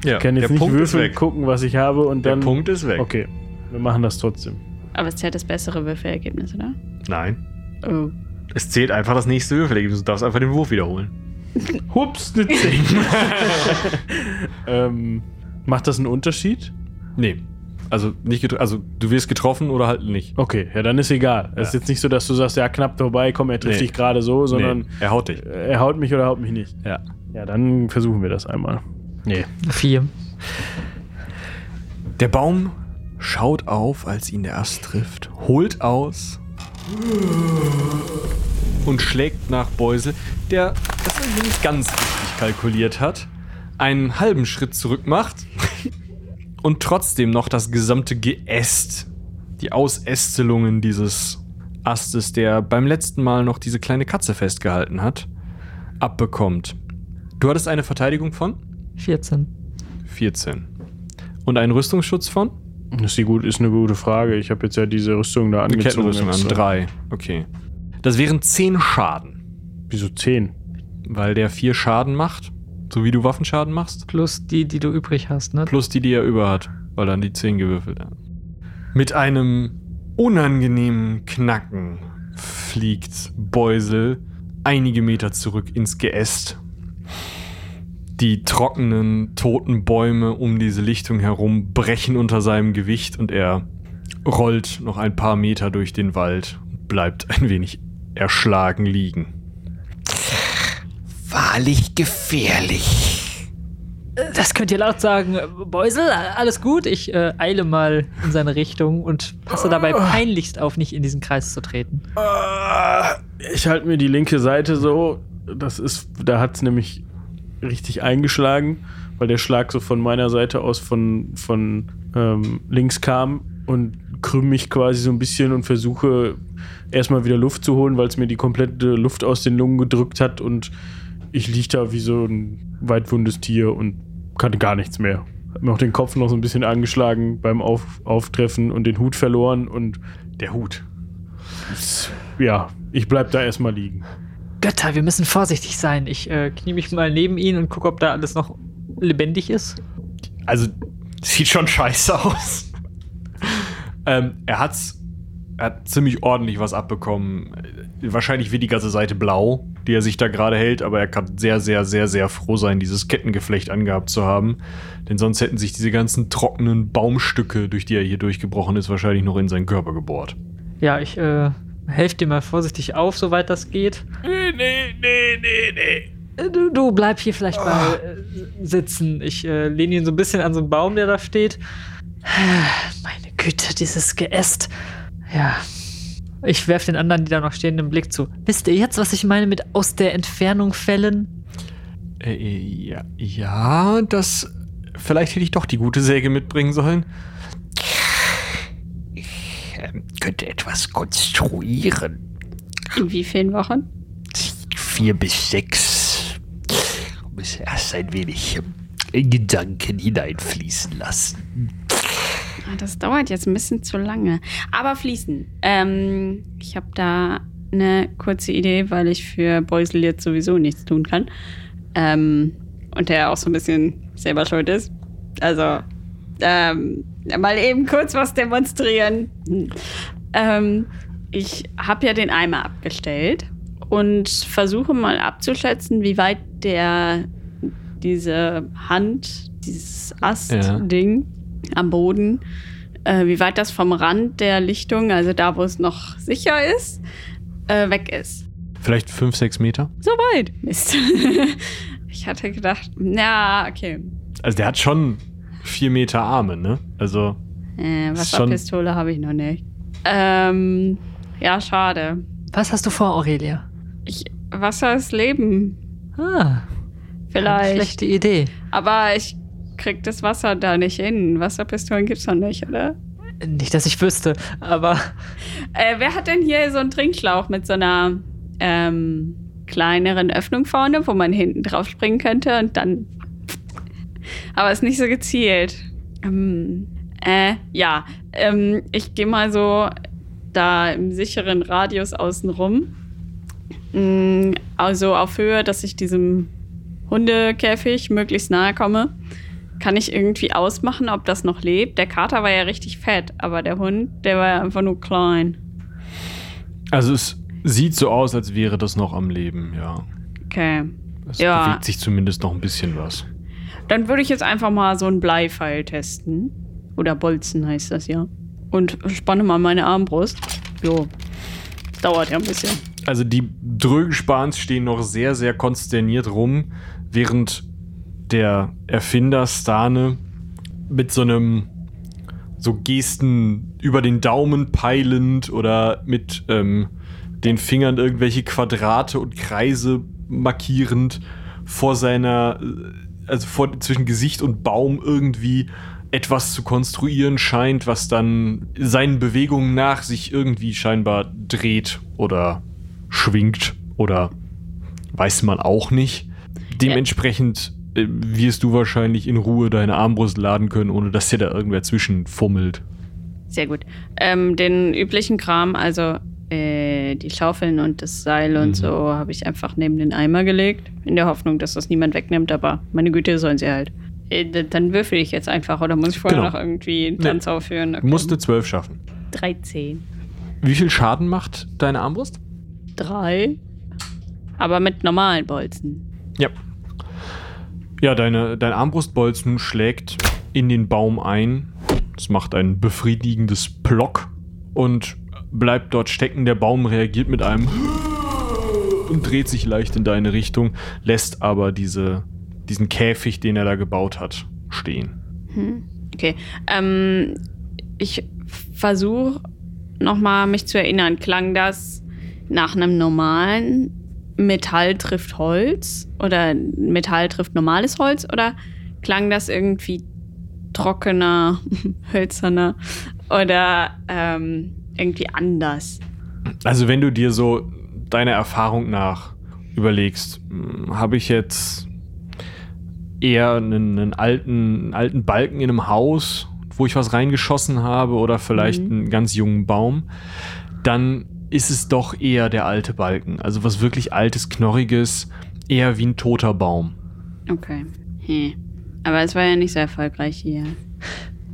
Ja, Ich kann jetzt der nicht Punkt würfeln, weg. gucken, was ich habe und Der dann. Punkt ist weg. Okay, wir machen das trotzdem. Aber es zählt das bessere Würfelergebnis, oder? Nein. Oh. Es zählt einfach das nächste Würfelergebnis. Du darfst einfach den Wurf wiederholen. [LAUGHS] Hups, eine 10. [LAUGHS] ähm, macht das einen Unterschied? Nee. Also nicht also du wirst getroffen oder halt nicht. Okay, ja, dann ist egal. Es ist jetzt nicht so, dass du sagst, ja, knapp vorbei, komm, er trifft Nee. dich gerade so, sondern nee, er haut dich. er haut mich oder haut mich nicht. Ja. Ja, dann versuchen wir das einmal. Nee. 4. Der Baum schaut auf, als ihn der Ast trifft, holt aus und schlägt nach Beusel, der das irgendwie nicht ganz richtig kalkuliert hat, einen halben Schritt zurück macht [LAUGHS] und trotzdem noch das gesamte Geäst, die Ausästelungen dieses Astes, der beim letzten Mal noch diese kleine Katze festgehalten hat, abbekommt. Du hattest eine Verteidigung von 14. 14 und einen Rüstungsschutz von ist, die gut, ist eine gute Frage. Ich habe jetzt ja diese Rüstung da angezogen. Kettenrüstung an. extra. Drei. Okay. Das wären zehn Schaden, Wieso 10? weil der vier Schaden macht, so wie du Waffenschaden machst, Plus die, die du übrig hast, ne? plus die, die er über hat, weil dann die zehn gewürfelt hat. Mit einem unangenehmen Knacken fliegt Beusel einige Meter zurück ins Geäst. Die trockenen, toten Bäume um diese Lichtung herum brechen unter seinem Gewicht und er rollt noch ein paar Meter durch den Wald und bleibt ein wenig erschlagen liegen. Wahrlich gefährlich. Das könnt ihr laut sagen. Beusel, alles gut? Ich äh, eile mal in seine Richtung und passe dabei peinlichst auf, nicht in diesen Kreis zu treten. Ah, Ich halte mir die linke Seite so. Das ist, da hat es nämlich richtig eingeschlagen, weil der Schlag so von meiner Seite aus von, von ähm, links kam und krümm mich quasi so ein bisschen und versuche erstmal wieder Luft zu holen, weil es mir die komplette Luft aus den Lungen gedrückt hat und ich lieg da wie so ein weitwundes Tier und kann gar nichts mehr. Hab mir auch den Kopf noch so ein bisschen angeschlagen beim Auf Auftreffen und den Hut verloren und Der Hut. ja, ich bleib da erstmal liegen. Götter, wir müssen vorsichtig sein. Ich äh, knie mich mal neben ihn und gucke, ob da alles noch lebendig ist. Also, sieht schon scheiße aus. ähm, er hat's. Er hat ziemlich ordentlich was abbekommen. Wahrscheinlich wird die ganze Seite blau, die er sich da gerade hält, aber er kann sehr, sehr, sehr, sehr froh sein, dieses Kettengeflecht angehabt zu haben. Denn sonst hätten sich diese ganzen trockenen Baumstücke, durch die er hier durchgebrochen ist, wahrscheinlich noch in seinen Körper gebohrt. Ja, ich äh, helfe dir mal vorsichtig auf, soweit das geht. Nee, nee, nee, nee, nee. Äh, Du, du bleib hier vielleicht mal äh, sitzen. Ich äh, lehne ihn so ein bisschen an so einen Baum, der da steht. Meine Güte, dieses Geäst. Ja. Ich werfe den anderen, die da noch stehen, den Blick zu. Wisst ihr jetzt, was ich meine mit aus der Entfernung fällen? Äh, ja, ja, das. Vielleicht hätte ich doch die gute Säge mitbringen sollen. Könnte etwas konstruieren. In wie vielen Wochen? Vier bis sechs. Muss erst ein wenig ähm, Gedanken hineinfließen lassen. Ah, Das dauert jetzt ein bisschen zu lange. Aber fließen. Ähm, ich habe da eine kurze Idee, weil ich für Beusel jetzt sowieso nichts tun kann. Ähm, und der auch so ein bisschen selber schuld ist. Also, ähm, mal eben kurz was demonstrieren. Hm. Ähm, ich habe ja den Eimer abgestellt und versuche mal abzuschätzen, wie weit der diese Hand, dieses Ast-Ding am Boden, äh, wie weit das vom Rand der Lichtung, also da, wo es noch sicher ist, äh, weg ist. Vielleicht fünf, sechs Meter? So weit. Mist. [LAUGHS] ich hatte gedacht, na, okay. Also der hat schon vier Meter Arme, ne? Also. Äh, Wasserpistole habe ich noch nicht. Ähm, ja, schade. Was hast du vor, Aurelia? Ich, Wasser ist Leben. Ah, Vielleicht. schlechte Idee. Aber ich krieg das Wasser da nicht hin. Wasserpistolen gibt's noch nicht, oder? Nicht, dass ich wüsste, aber Äh, wer hat denn hier so einen Trinkschlauch mit so einer ähm, kleineren Öffnung vorne, wo man hinten drauf springen könnte und dann. Aber ist nicht so gezielt. Ähm, äh, ja. Ähm, ich gehe mal so da im sicheren Radius außen rum. Mm, Also auf Höhe, dass ich diesem Hundekäfig möglichst nahe komme. Kann ich irgendwie ausmachen, ob das noch lebt? Der Kater war ja richtig fett, aber der Hund, der war ja einfach nur klein. Also es sieht so aus, als wäre das noch am Leben, ja. Okay. Es Ja. bewegt sich zumindest noch ein bisschen was. Dann würde ich jetzt einfach mal so einen Bleifeil testen. Oder Bolzen heißt das ja. Und spanne mal meine Armbrust. Jo. Dauert ja ein bisschen. Also die Drögenspans stehen noch sehr, sehr konsterniert rum, während der Erfinder Stane mit so einem so Gesten über den Daumen peilend oder mit ähm, den Fingern irgendwelche Quadrate und Kreise markierend vor seiner, äh, also vor, zwischen Gesicht und Baum irgendwie etwas zu konstruieren scheint, was dann seinen Bewegungen nach sich irgendwie scheinbar dreht oder schwingt oder weiß man auch nicht. Dementsprechend äh, wirst du wahrscheinlich in Ruhe deine Armbrust laden können, ohne dass dir da irgendwer zwischenfummelt. Sehr gut. Ähm, den üblichen Kram, also äh, die Schaufeln und das Seil und Mhm. so, habe ich einfach neben den Eimer gelegt. In der Hoffnung, dass das niemand wegnimmt, aber meine Güte sollen sie halt. Äh, dann würfel ich jetzt einfach oder muss ich vorher Genau. noch irgendwie einen Nee. Tanz aufführen? Du musst eine 12 schaffen. 13. Wie viel Schaden macht deine Armbrust? Drei. Aber mit normalen Bolzen. Ja. Ja, deine, dein Armbrustbolzen schlägt in den Baum ein. Es macht ein befriedigendes Plock und bleibt dort stecken. Der Baum reagiert mit einem und dreht sich leicht in deine Richtung, lässt aber diese, diesen Käfig, den er da gebaut hat, stehen. Okay. Ähm, ich versuche nochmal mich zu erinnern. Klang das nach einem normalen Metall trifft Holz oder Metall trifft normales Holz oder klang das irgendwie trockener, [LAUGHS] hölzerner oder ähm, irgendwie anders? Also wenn du dir so deiner Erfahrung nach überlegst, hm, habe ich jetzt eher einen, einen, alten, einen alten Balken in einem Haus, wo ich was reingeschossen habe oder vielleicht Mhm. einen ganz jungen Baum, dann ist es doch eher der alte Balken. Also was wirklich altes, knorriges, eher wie ein toter Baum. Okay. Hm. Aber es war ja nicht so erfolgreich hier.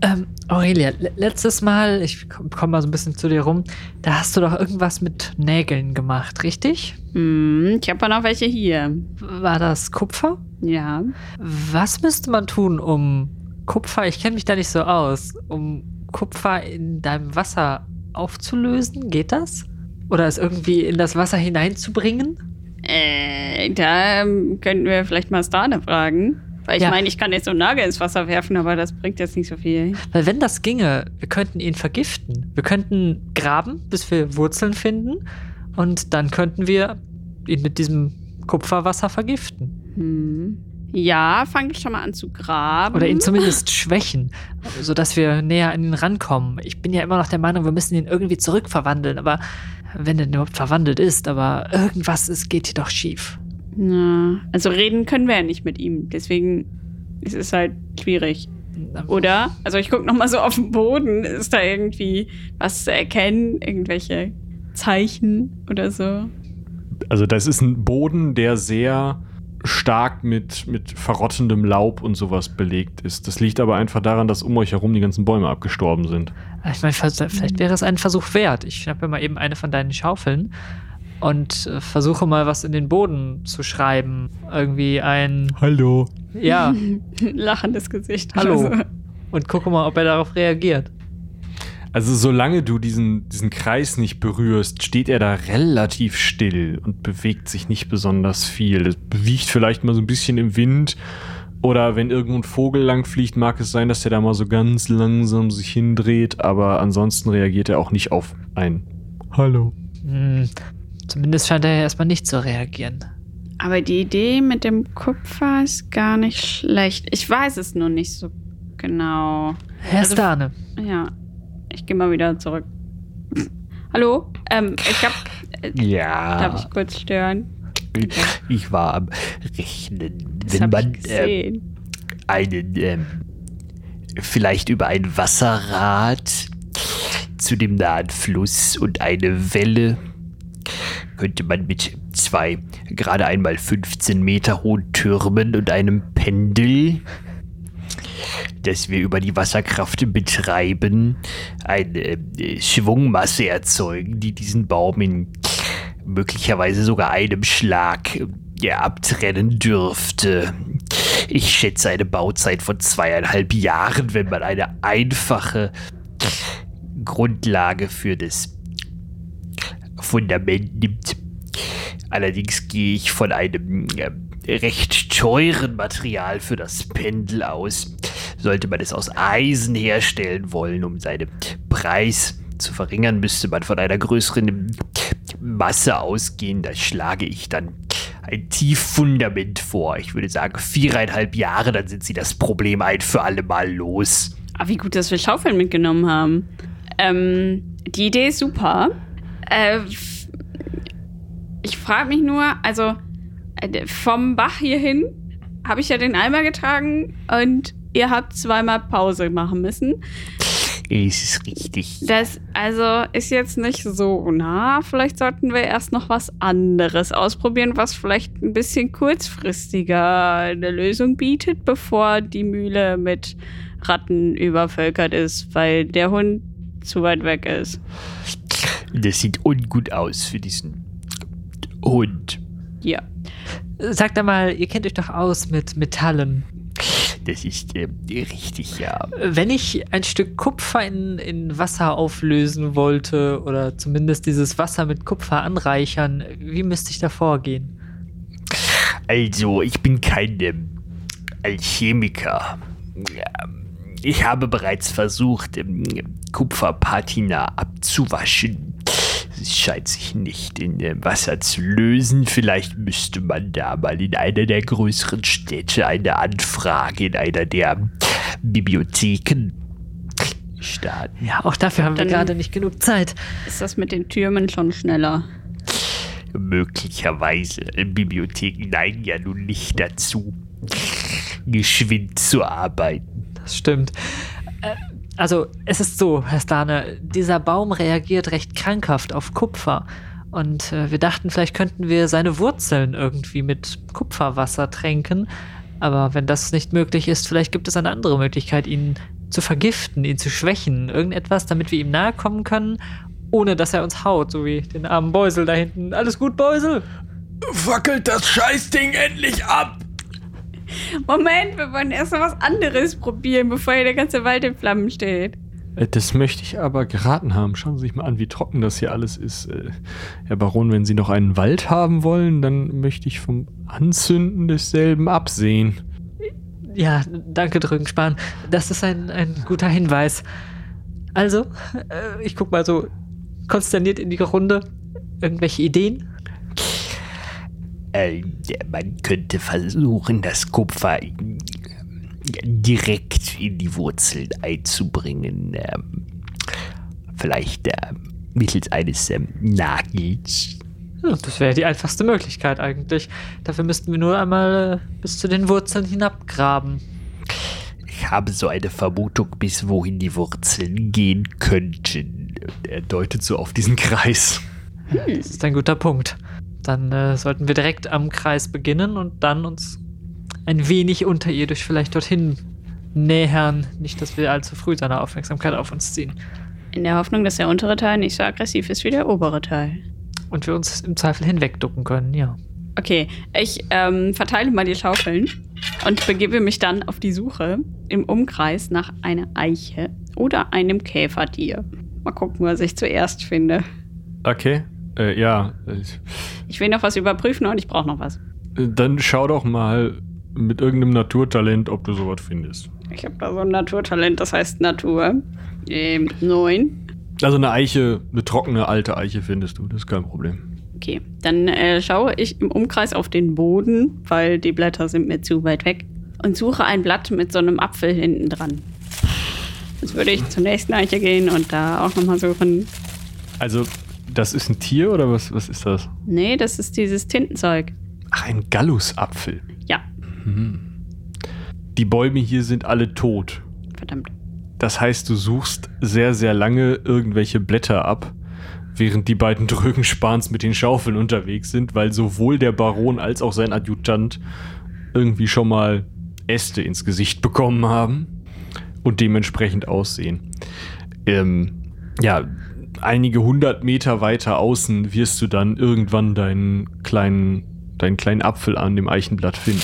Ähm, Aurelia, le- letztes Mal, ich komme komm mal so ein bisschen zu dir rum, da hast du doch irgendwas mit Nägeln gemacht, richtig? Hm, ich habe ja noch welche hier. War das Kupfer? Ja. Was müsste man tun, um Kupfer, ich kenne mich da nicht so aus, um Kupfer in deinem Wasser aufzulösen? Geht das? Oder es irgendwie in das Wasser hineinzubringen? Äh, da ähm, könnten wir vielleicht mal Stane fragen. Weil ich Ja. meine, ich kann jetzt so einen Nagel ins Wasser werfen, aber das bringt jetzt nicht so viel. Weil wenn das ginge, wir könnten ihn vergiften. Wir könnten graben, bis wir Wurzeln finden und dann könnten wir ihn mit diesem Kupferwasser vergiften. Hm. Ja, fangt schon mal an zu graben. Oder ihn zumindest schwächen, sodass wir näher an ihn rankommen. Ich bin ja immer noch der Meinung, wir müssen ihn irgendwie zurückverwandeln, aber wenn er überhaupt verwandelt ist, aber irgendwas ist, geht hier doch schief. Na, also reden können wir ja nicht mit ihm. Deswegen ist es halt schwierig. Oder? Also ich gucke nochmal so auf den Boden. Ist da irgendwie was zu erkennen? Irgendwelche Zeichen oder so? Also das ist ein Boden, der sehr stark mit, mit verrottendem Laub und sowas belegt ist. Das liegt aber einfach daran, dass um euch herum die ganzen Bäume abgestorben sind. Ich meine, vielleicht wäre es ein Versuch wert. Ich schnappe mir mal eben eine von deinen Schaufeln und äh, versuche mal was in den Boden zu schreiben. Irgendwie ein, Hallo. ja, [LAUGHS] Lachendes Gesicht. Hallo. Also, und gucke mal, ob er darauf reagiert. Also solange du diesen, diesen Kreis nicht berührst, steht er da relativ still und bewegt sich nicht besonders viel. Es bewegt vielleicht mal so ein bisschen im Wind. Oder wenn irgendwo ein Vogel langfliegt, mag es sein, dass er da mal so ganz langsam sich hindreht. Aber ansonsten reagiert er auch nicht auf ein Hallo. Zumindest scheint er ja erstmal nicht zu reagieren. aber die Idee mit dem Kupfer ist gar nicht schlecht. Ich weiß es nur nicht so genau. Herr Also- Stane, Ja, ich gehe mal wieder zurück. Hallo? Ähm, ich hab. Ja, Darf ich kurz stören? ich war am Rechnen. Das Wenn man ich äh, gesehen. einen, ähm, vielleicht über ein Wasserrad zu dem nahen Fluss und eine Welle könnte man mit zwei gerade einmal 15 Meter hohen Türmen und einem Pendel, das wir über die Wasserkraft betreiben, eine äh, Schwungmasse erzeugen, die diesen Baum in möglicherweise sogar einem Schlag ja, abtrennen dürfte. Ich schätze eine Bauzeit von zweieinhalb Jahren, wenn man eine einfache Grundlage für das Fundament nimmt. Allerdings gehe ich von einem äh, recht teuren Material für das Pendel aus. Sollte man es aus Eisen herstellen wollen, um seinen Preis zu verringern, müsste man von einer größeren Masse ausgehen. Da schlage ich dann ein Tieffundament vor. Ich würde sagen, viereinhalb Jahre, dann sind sie das Problem ein für alle Mal los. Ah, wie gut, dass wir Schaufeln mitgenommen haben. Ähm, die Idee ist super. Äh, ich frage mich nur, also äh, vom Bach hierhin habe ich ja den Eimer getragen und ihr habt zweimal Pause machen müssen. Es ist richtig. Das also ist jetzt nicht so nah. Vielleicht sollten wir erst noch was anderes ausprobieren, was vielleicht ein bisschen kurzfristiger eine Lösung bietet, bevor die Mühle mit Ratten übervölkert ist, weil der Hund zu weit weg ist. Das sieht ungut aus für diesen Hund. Ja. sagt einmal, ihr kennt euch doch aus mit Metallen. Das ist äh, richtig, ja. Wenn ich ein Stück Kupfer in, in Wasser auflösen wollte oder zumindest dieses Wasser mit Kupfer anreichern, wie müsste ich da vorgehen? Also, ich bin kein ähm, Alchemiker. Ja, Ich habe bereits versucht, ähm, Kupferpatina abzuwaschen. Es scheint sich nicht in äh, Wasser zu lösen. Vielleicht müsste man da mal in einer der größeren Städte eine Anfrage in einer der Bibliotheken starten. Ja, auch dafür haben wir Dann- gerade nicht genug Zeit. Ist das mit den Türmen schon schneller? Möglicherweise. Bibliotheken neigen ja nun nicht dazu, geschwind zu arbeiten. Das stimmt. Äh, Also, es ist so, Herr Stane, dieser Baum reagiert recht krankhaft auf Kupfer. Und äh, wir dachten, vielleicht könnten wir seine Wurzeln irgendwie mit Kupferwasser tränken. Aber wenn das nicht möglich ist, vielleicht gibt es eine andere Möglichkeit, ihn zu vergiften, ihn zu schwächen. Irgendetwas, damit wir ihm nahe kommen können, ohne dass er uns haut, so wie den armen Beusel da hinten. Alles gut, Beusel? Fackelt das Scheißding endlich ab! Moment, wir wollen erst noch was anderes probieren, bevor hier der ganze Wald in Flammen steht. Äh, Das möchte ich aber geraten haben. Schauen Sie sich mal an, wie trocken das hier alles ist. Äh, Herr Baron, wenn Sie noch einen Wald haben wollen, dann möchte ich vom Anzünden desselben absehen. Ja, danke, Drückenspan. Das ist ein, ein guter Hinweis. Also, äh, ich guck mal so konsterniert in die Runde. Irgendwelche Ideen? Äh, man könnte versuchen, das Kupfer äh, direkt in die Wurzeln einzubringen. Ähm, vielleicht äh, mittels eines ähm, Nagels. Ja, das wäre die einfachste Möglichkeit eigentlich. Dafür müssten wir nur einmal äh, bis zu den Wurzeln hinabgraben. Ich habe so eine Vermutung, bis wohin die Wurzeln gehen könnten. Und er deutet so auf diesen Kreis. Das ist ein guter Punkt. Dann äh, sollten wir direkt am Kreis beginnen und dann uns ein wenig unterirdisch vielleicht dorthin nähern. Nicht, dass wir allzu früh seine Aufmerksamkeit auf uns ziehen. In der Hoffnung, dass der untere Teil nicht so aggressiv ist wie der obere Teil. Und wir uns im Zweifel hinwegducken können, ja. Okay, ich ähm, verteile mal die Schaufeln und begebe mich dann auf die Suche im Umkreis nach einer Eiche oder einem Käfertier. Mal gucken, was ich zuerst finde. Okay. Äh, ja. Ich will noch was überprüfen und ich brauche noch was. Dann schau doch mal mit irgendeinem Naturtalent, ob du sowas findest. Ich habe da so ein Naturtalent, das heißt Natur. Ähm, neun. Also eine Eiche, eine trockene alte Eiche findest du, das ist kein Problem. Okay, dann äh, schaue ich im Umkreis auf den Boden, weil die Blätter sind mir zu weit weg. Und suche ein Blatt mit so einem Apfel hinten dran. Jetzt würde ich zur nächsten Eiche gehen und da auch nochmal suchen. Also, das ist ein Tier oder was, was ist das? Nee, das ist dieses Tintenzeug. Ach, ein Gallusapfel. Ja, Die Bäume hier sind alle tot. verdammt. Das heißt, du suchst sehr, sehr lange irgendwelche Blätter ab, während die beiden [LAUGHS] Drögenspans mit den Schaufeln unterwegs sind, weil sowohl der Baron als auch sein Adjutant irgendwie schon mal Äste ins Gesicht bekommen haben und dementsprechend aussehen. Ähm, ja, einige hundert Meter weiter außen wirst du dann irgendwann deinen kleinen, deinen kleinen Apfel an dem Eichenblatt finden.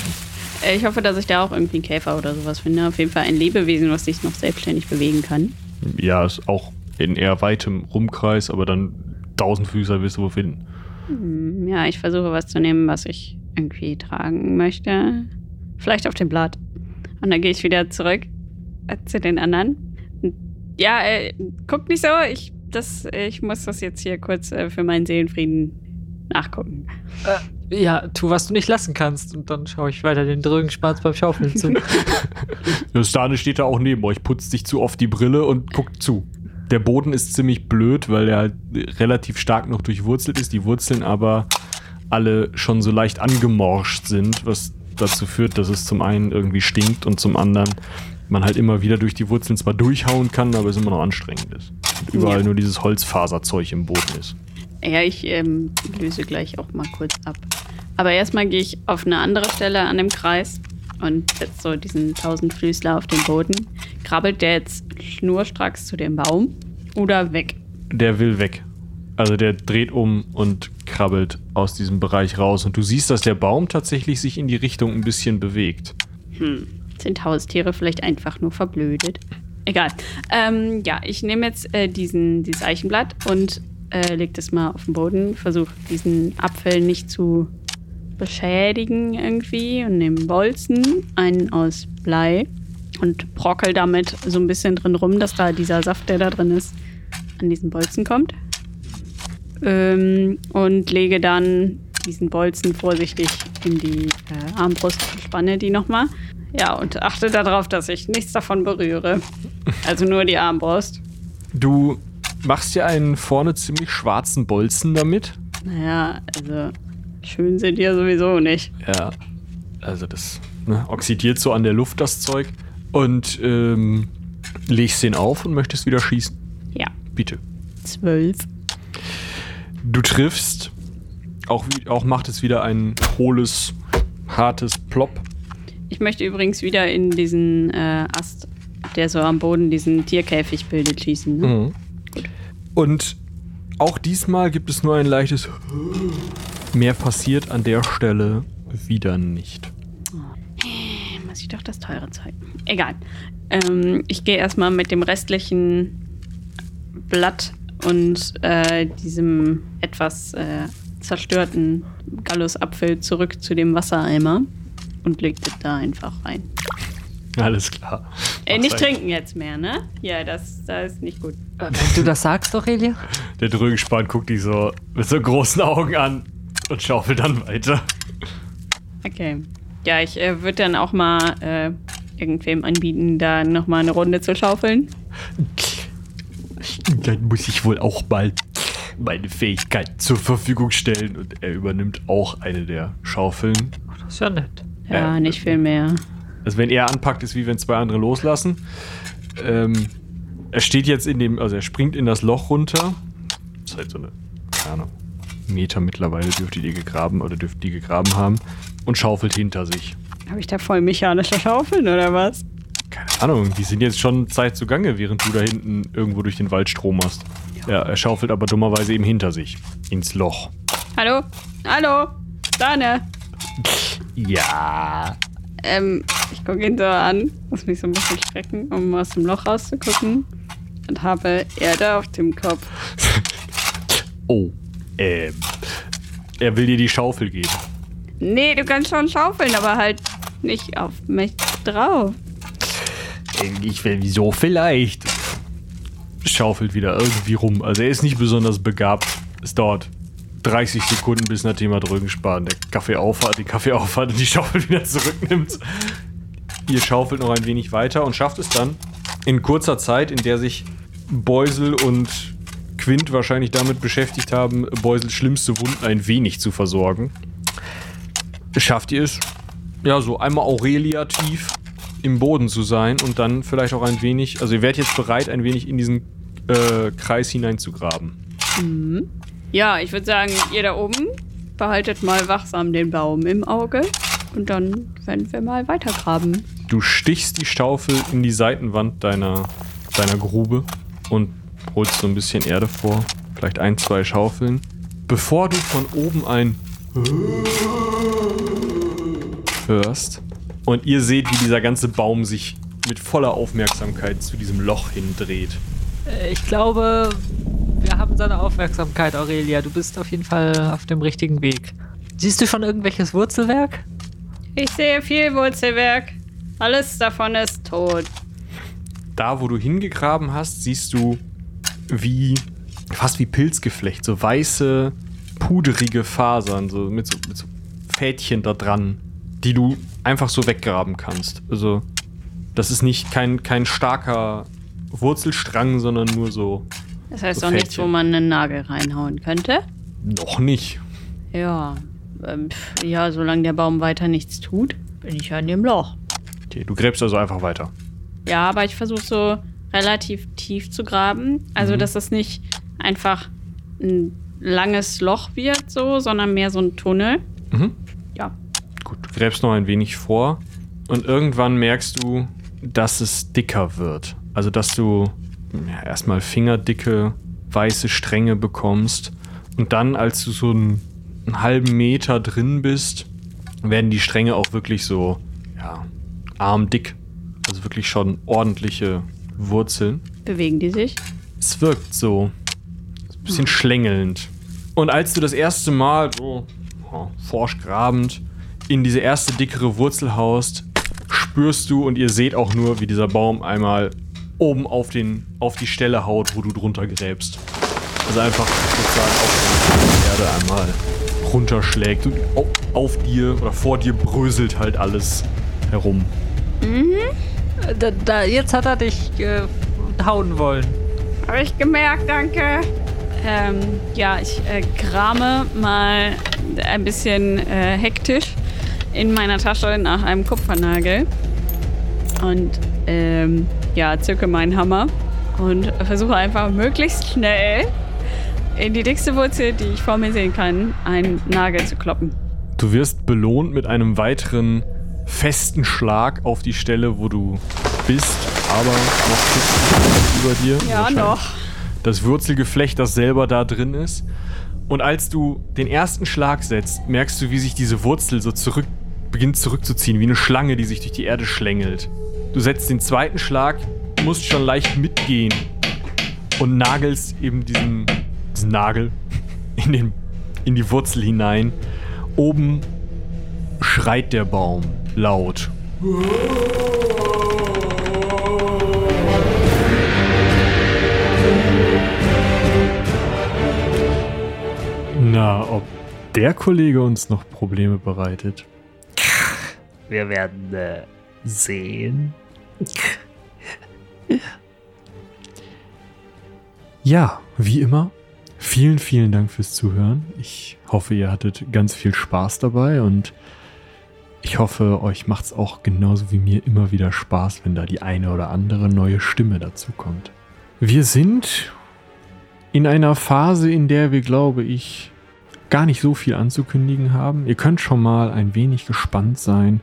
Äh, Ich hoffe, dass ich da auch irgendwie einen Käfer oder sowas finde. Auf jeden Fall ein Lebewesen, was sich noch selbstständig bewegen kann. Ja, ist auch in eher weitem Rumkreis, aber dann Tausendfüßer wirst du wo finden. Hm, Ja, ich versuche was zu nehmen, was ich irgendwie tragen möchte. Vielleicht auf dem Blatt. Und dann gehe ich wieder zurück äh, zu den anderen. Ja, äh, guck nicht so. Ich, das, ich muss das jetzt hier kurz äh, für meinen Seelenfrieden nachgucken. Ja, tu, was du nicht lassen kannst. Und dann schaue ich weiter den Drögenspatz beim Schaufeln zu. [LAUGHS] Justane steht da auch neben euch, putzt sich zu oft die Brille und guckt zu. Der Boden ist ziemlich blöd, weil er halt relativ stark noch durchwurzelt ist, die Wurzeln aber alle schon so leicht angemorscht sind, was dazu führt, dass es zum einen irgendwie stinkt und zum anderen man halt immer wieder durch die Wurzeln zwar durchhauen kann, aber es immer noch anstrengend ist. Überall Ja. nur dieses Holzfaserzeug im Boden ist. Ja, ich ähm, löse gleich auch mal kurz ab. Aber erstmal gehe ich auf eine andere Stelle an dem Kreis und setze so diesen Tausendfüßler auf den Boden. Krabbelt der jetzt schnurstracks zu dem Baum oder weg? Der will weg. Also der dreht um und krabbelt aus diesem Bereich raus. Und du siehst, dass der Baum tatsächlich sich in die Richtung ein bisschen bewegt. Hm, sind Haustiere vielleicht einfach nur verblödet? Egal. Ähm, ja, ich nehme jetzt äh, diesen, dieses Eichenblatt und äh, leg das mal auf den Boden. Versuche diesen Apfel nicht zu beschädigen irgendwie und nehme Bolzen, einen aus Blei und brockel damit so ein bisschen drin rum, dass da dieser Saft, der da drin ist, an diesen Bolzen kommt. Ähm, und lege dann diesen Bolzen vorsichtig in die äh, Armbrust und spanne die nochmal. Ja, und achte darauf, dass ich nichts davon berühre. Also nur die Armbrust. Du machst dir einen vorne ziemlich schwarzen Bolzen damit. Naja, also schön sind die ja sowieso nicht. Ja. Also das ne, oxidiert so an der Luft das Zeug. Und ähm, legst den auf und möchtest wieder schießen. Ja, Bitte. zwölf. Du triffst. Auch, wie- auch macht es wieder ein hohles, hartes Plop. Ich möchte übrigens wieder in diesen äh, Ast, der so am Boden diesen Tierkäfig bildet, schießen. Ne? Mhm. Und auch diesmal gibt es nur ein leichtes. Mehr passiert an der Stelle wieder nicht. Muss ich doch das teure Zeug. Egal. Ähm, ich gehe erstmal mit dem restlichen Blatt und äh, diesem etwas äh, zerstörten Gallusapfel zurück zu dem Wassereimer und leg das da einfach rein. Alles klar. Äh, nicht ein- trinken jetzt mehr, ne? Ja, das, das ist nicht gut. Äh, Wenn du das sagst, Aurelia? Der Drögenspan guckt dich so mit so großen Augen an und schaufelt dann weiter. Okay. Ja, ich äh, würde dann auch mal äh, irgendwem anbieten, da nochmal eine Runde zu schaufeln. Dann muss ich wohl auch mal meine Fähigkeit zur Verfügung stellen. Und er übernimmt auch eine der Schaufeln. Das ist ja nett. Ja, Äh, nicht viel mehr. Also wenn er anpackt, ist wie wenn zwei andere loslassen. Ähm, er steht jetzt in dem, also er springt in das Loch runter. Das ist halt so eine, keine Ahnung, Meter mittlerweile dürfte die gegraben oder dürften die gegraben haben. Und schaufelt hinter sich. Habe ich da voll mechanische Schaufeln oder was? Keine Ahnung, die sind jetzt schon Zeit zugange, während du da hinten irgendwo durch den Wald Strom hast. Ja, er schaufelt aber dummerweise eben hinter sich. Ins Loch. Hallo? Hallo? Dane? [LAUGHS] Ja. Ähm, ich gucke ihn so an, muss mich so ein bisschen strecken, um aus dem Loch rauszugucken. Und habe Erde auf dem Kopf. [LAUGHS] Oh. Ähm. Er will dir die Schaufel geben. Nee, du kannst schon schaufeln, aber halt nicht auf mich drauf. Ich will, wieso vielleicht? Schaufelt wieder irgendwie rum. Also er ist nicht besonders begabt. Es dauert 30 Sekunden, bis nachdem er Drücken sparen der Kaffee aufhat, den Kaffee aufhat und die Schaufel wieder zurücknimmt. Ihr schaufelt noch ein wenig weiter und schafft es dann in kurzer Zeit, in der sich Beusel und Quint wahrscheinlich damit beschäftigt haben, Beusels schlimmste Wunden ein wenig zu versorgen. Schafft ihr es, ja, so einmal Aurelia tief im Boden zu sein und dann vielleicht auch ein wenig, also ihr werdet jetzt bereit, ein wenig in diesen äh, Kreis hineinzugraben. Ja, ich würde sagen, ihr da oben behaltet mal wachsam den Baum im Auge. Und dann werden wir mal weitergraben. Du stichst die Schaufel in die Seitenwand deiner, deiner Grube und holst so ein bisschen Erde vor. Vielleicht ein, zwei Schaufeln. Bevor du von oben ein hörst und ihr seht, wie dieser ganze Baum sich mit voller Aufmerksamkeit zu diesem Loch hindreht. Äh, Ich glaube, wir haben seine Aufmerksamkeit, Aurelia. Du bist auf jeden Fall auf dem richtigen Weg. Siehst du schon irgendwelches Wurzelwerk? Ich sehe viel Wurzelwerk. Alles davon ist tot. Da, wo du hingegraben hast, siehst du wie fast wie Pilzgeflecht, so weiße, puderige Fasern, so mit so, mit so Fädchen da dran, die du einfach so weggraben kannst. Also, das ist nicht kein, kein starker Wurzelstrang, sondern nur so. Das heißt So auch nichts, wo man einen Nagel reinhauen könnte. Noch nicht. Ja. Ähm, ja, solange der Baum weiter nichts tut, bin ich ja in dem Loch. Okay, du gräbst also einfach weiter. Ja, aber ich versuche so relativ tief zu graben. Also, dass es nicht einfach ein langes Loch wird, so, sondern mehr so ein Tunnel. Mhm. Ja. Gut, du gräbst noch ein wenig vor und irgendwann merkst du, dass es dicker wird. Also, dass du ja, erstmal fingerdicke weiße Stränge bekommst und dann, als du so einen, einen halben Meter drin bist, werden die Stränge auch wirklich so, ja, armdick. Also wirklich schon ordentliche Wurzeln. Bewegen die sich? Es wirkt so. Ein bisschen schlängelnd. Und als du das erste Mal so ja, forsch grabend in diese erste dickere Wurzel haust, spürst du und ihr seht auch nur, wie dieser Baum einmal oben auf, den, auf die Stelle haut, wo du drunter gräbst. Also einfach sozusagen auf die Erde einmal runterschlägt und auf, auf dir oder vor dir bröselt halt alles herum. Äh, Da, da, jetzt hat er dich äh, hauen wollen. Habe ich gemerkt, danke. Ähm, ja, ich äh, krame mal ein bisschen äh, hektisch in meiner Tasche nach einem Kupfernagel und ähm, ja, zücke meinen Hammer und versuche einfach möglichst schnell in die dickste Wurzel, die ich vor mir sehen kann, einen Nagel zu kloppen. Du wirst belohnt mit einem weiteren festen Schlag auf die Stelle, wo du bist, aber noch über dir. Ja, noch. Das Wurzelgeflecht, das selber da drin ist. Und als du den ersten Schlag setzt, merkst du, wie sich diese Wurzel so zurück beginnt zurückzuziehen, wie eine Schlange, die sich durch die Erde schlängelt. Du setzt den zweiten Schlag, musst schon leicht mitgehen und nagelst eben diesen, diesen Nagel in, den, in die Wurzel hinein. Oben schreit der Baum laut. Na, ob der Kollege uns noch Probleme bereitet? Wir werden äh, sehen. Ja, wie immer, vielen, vielen Dank fürs Zuhören. Ich hoffe, ihr hattet ganz viel Spaß dabei und ich hoffe, euch macht es auch genauso wie mir immer wieder Spaß, wenn da die eine oder andere neue Stimme dazu kommt. Wir sind in einer Phase, in der wir, glaube ich, gar nicht so viel anzukündigen haben. Ihr könnt schon mal ein wenig gespannt sein.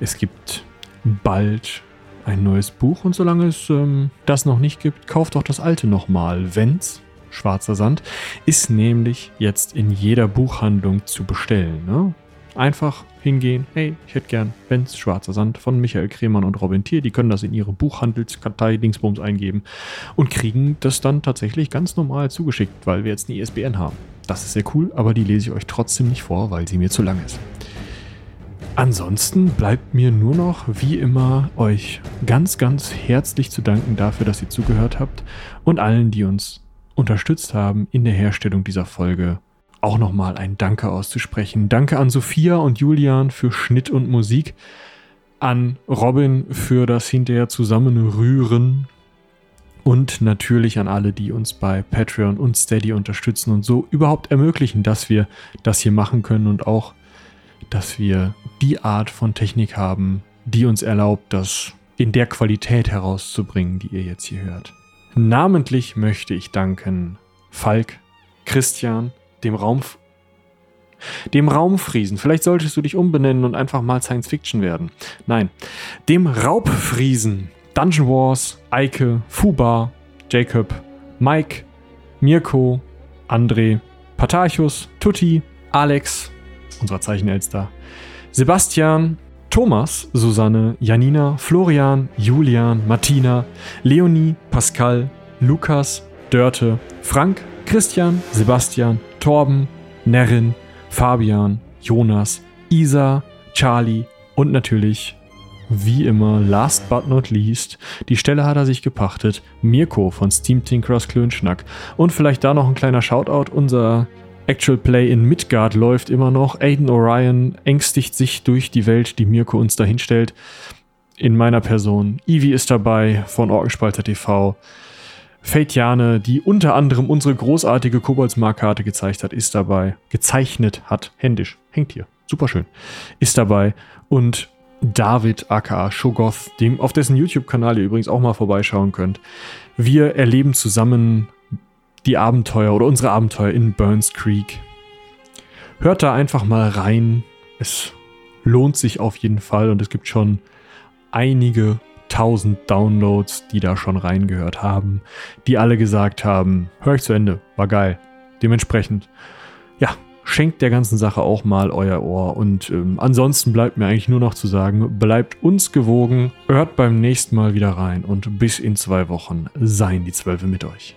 Es gibt bald ein neues Buch und solange es ähm, das noch nicht gibt, kauft doch das alte nochmal, wenn's Schwarzer Sand ist nämlich jetzt in jeder Buchhandlung zu bestellen. Ne? Einfach hingehen, hey, ich hätte gern Benz Schwarzer Sand von Michael Kremann und Robin Thier. Die können das in ihre Buchhandelskartei Dingsbums eingeben und kriegen das dann tatsächlich ganz normal zugeschickt, weil wir jetzt eine ISBN haben. Das ist sehr cool, aber die lese ich euch trotzdem nicht vor, weil sie mir zu lang ist. Ansonsten bleibt mir nur noch, wie immer, euch ganz, ganz herzlich zu danken dafür, dass ihr zugehört habt und allen, die uns unterstützt haben in der Herstellung dieser Folge, auch nochmal ein Danke auszusprechen. Danke an Sophia und Julian für Schnitt und Musik, an Robin für das hinterher Zusammenrühren und natürlich an alle, die uns bei Patreon und Steady unterstützen und so überhaupt ermöglichen, dass wir das hier machen können und auch dass wir die Art von Technik haben, die uns erlaubt, das in der Qualität herauszubringen, die ihr jetzt hier hört. Namentlich möchte ich danken Falk, Christian, dem Raum dem Raumfriesen. Vielleicht solltest du dich umbenennen und einfach mal Science Fiction werden. Nein, dem Raubfriesen. Dungeon Wars, Eike, Fuba, Jacob, Mike, Mirko, André, Patarchus, Tutti, Alex, unserer Zeichenelster, Sebastian, Thomas, Susanne, Janina, Florian, Julian, Martina, Leonie, Pascal, Lukas, Dörte, Frank, Christian, Sebastian, Torben, Nerin, Fabian, Jonas, Isa, Charlie und natürlich, wie immer, last but not least, die Stelle hat er sich gepachtet, Mirko von Steam Tinkers Klönschnack. Und vielleicht da noch ein kleiner Shoutout, unser Actual Play in Midgard läuft immer noch. Aiden Orion ängstigt sich durch die Welt, die Mirko uns dahinstellt. In meiner Person. Ivy ist dabei von Orkenspalter TV. Fatiane, die unter anderem unsere großartige Koboldsmarkkarte gezeigt hat, ist dabei. Gezeichnet hat. Händisch. Hängt hier. Superschön. Ist dabei. Und David aka Shogoth, dem, auf dessen YouTube-Kanal ihr übrigens auch mal vorbeischauen könnt. Wir erleben zusammen die Abenteuer oder unsere Abenteuer in Burns Creek. Hört da einfach mal rein. Es lohnt sich auf jeden Fall und es gibt schon einige tausend Downloads, die da schon reingehört haben, die alle gesagt haben, hör ich zu Ende, war geil. Dementsprechend, ja, schenkt der ganzen Sache auch mal euer Ohr. Und ähm, ansonsten bleibt mir eigentlich nur noch zu sagen, bleibt uns gewogen, hört beim nächsten Mal wieder rein und bis in zwei Wochen seien die Zwölfe mit euch.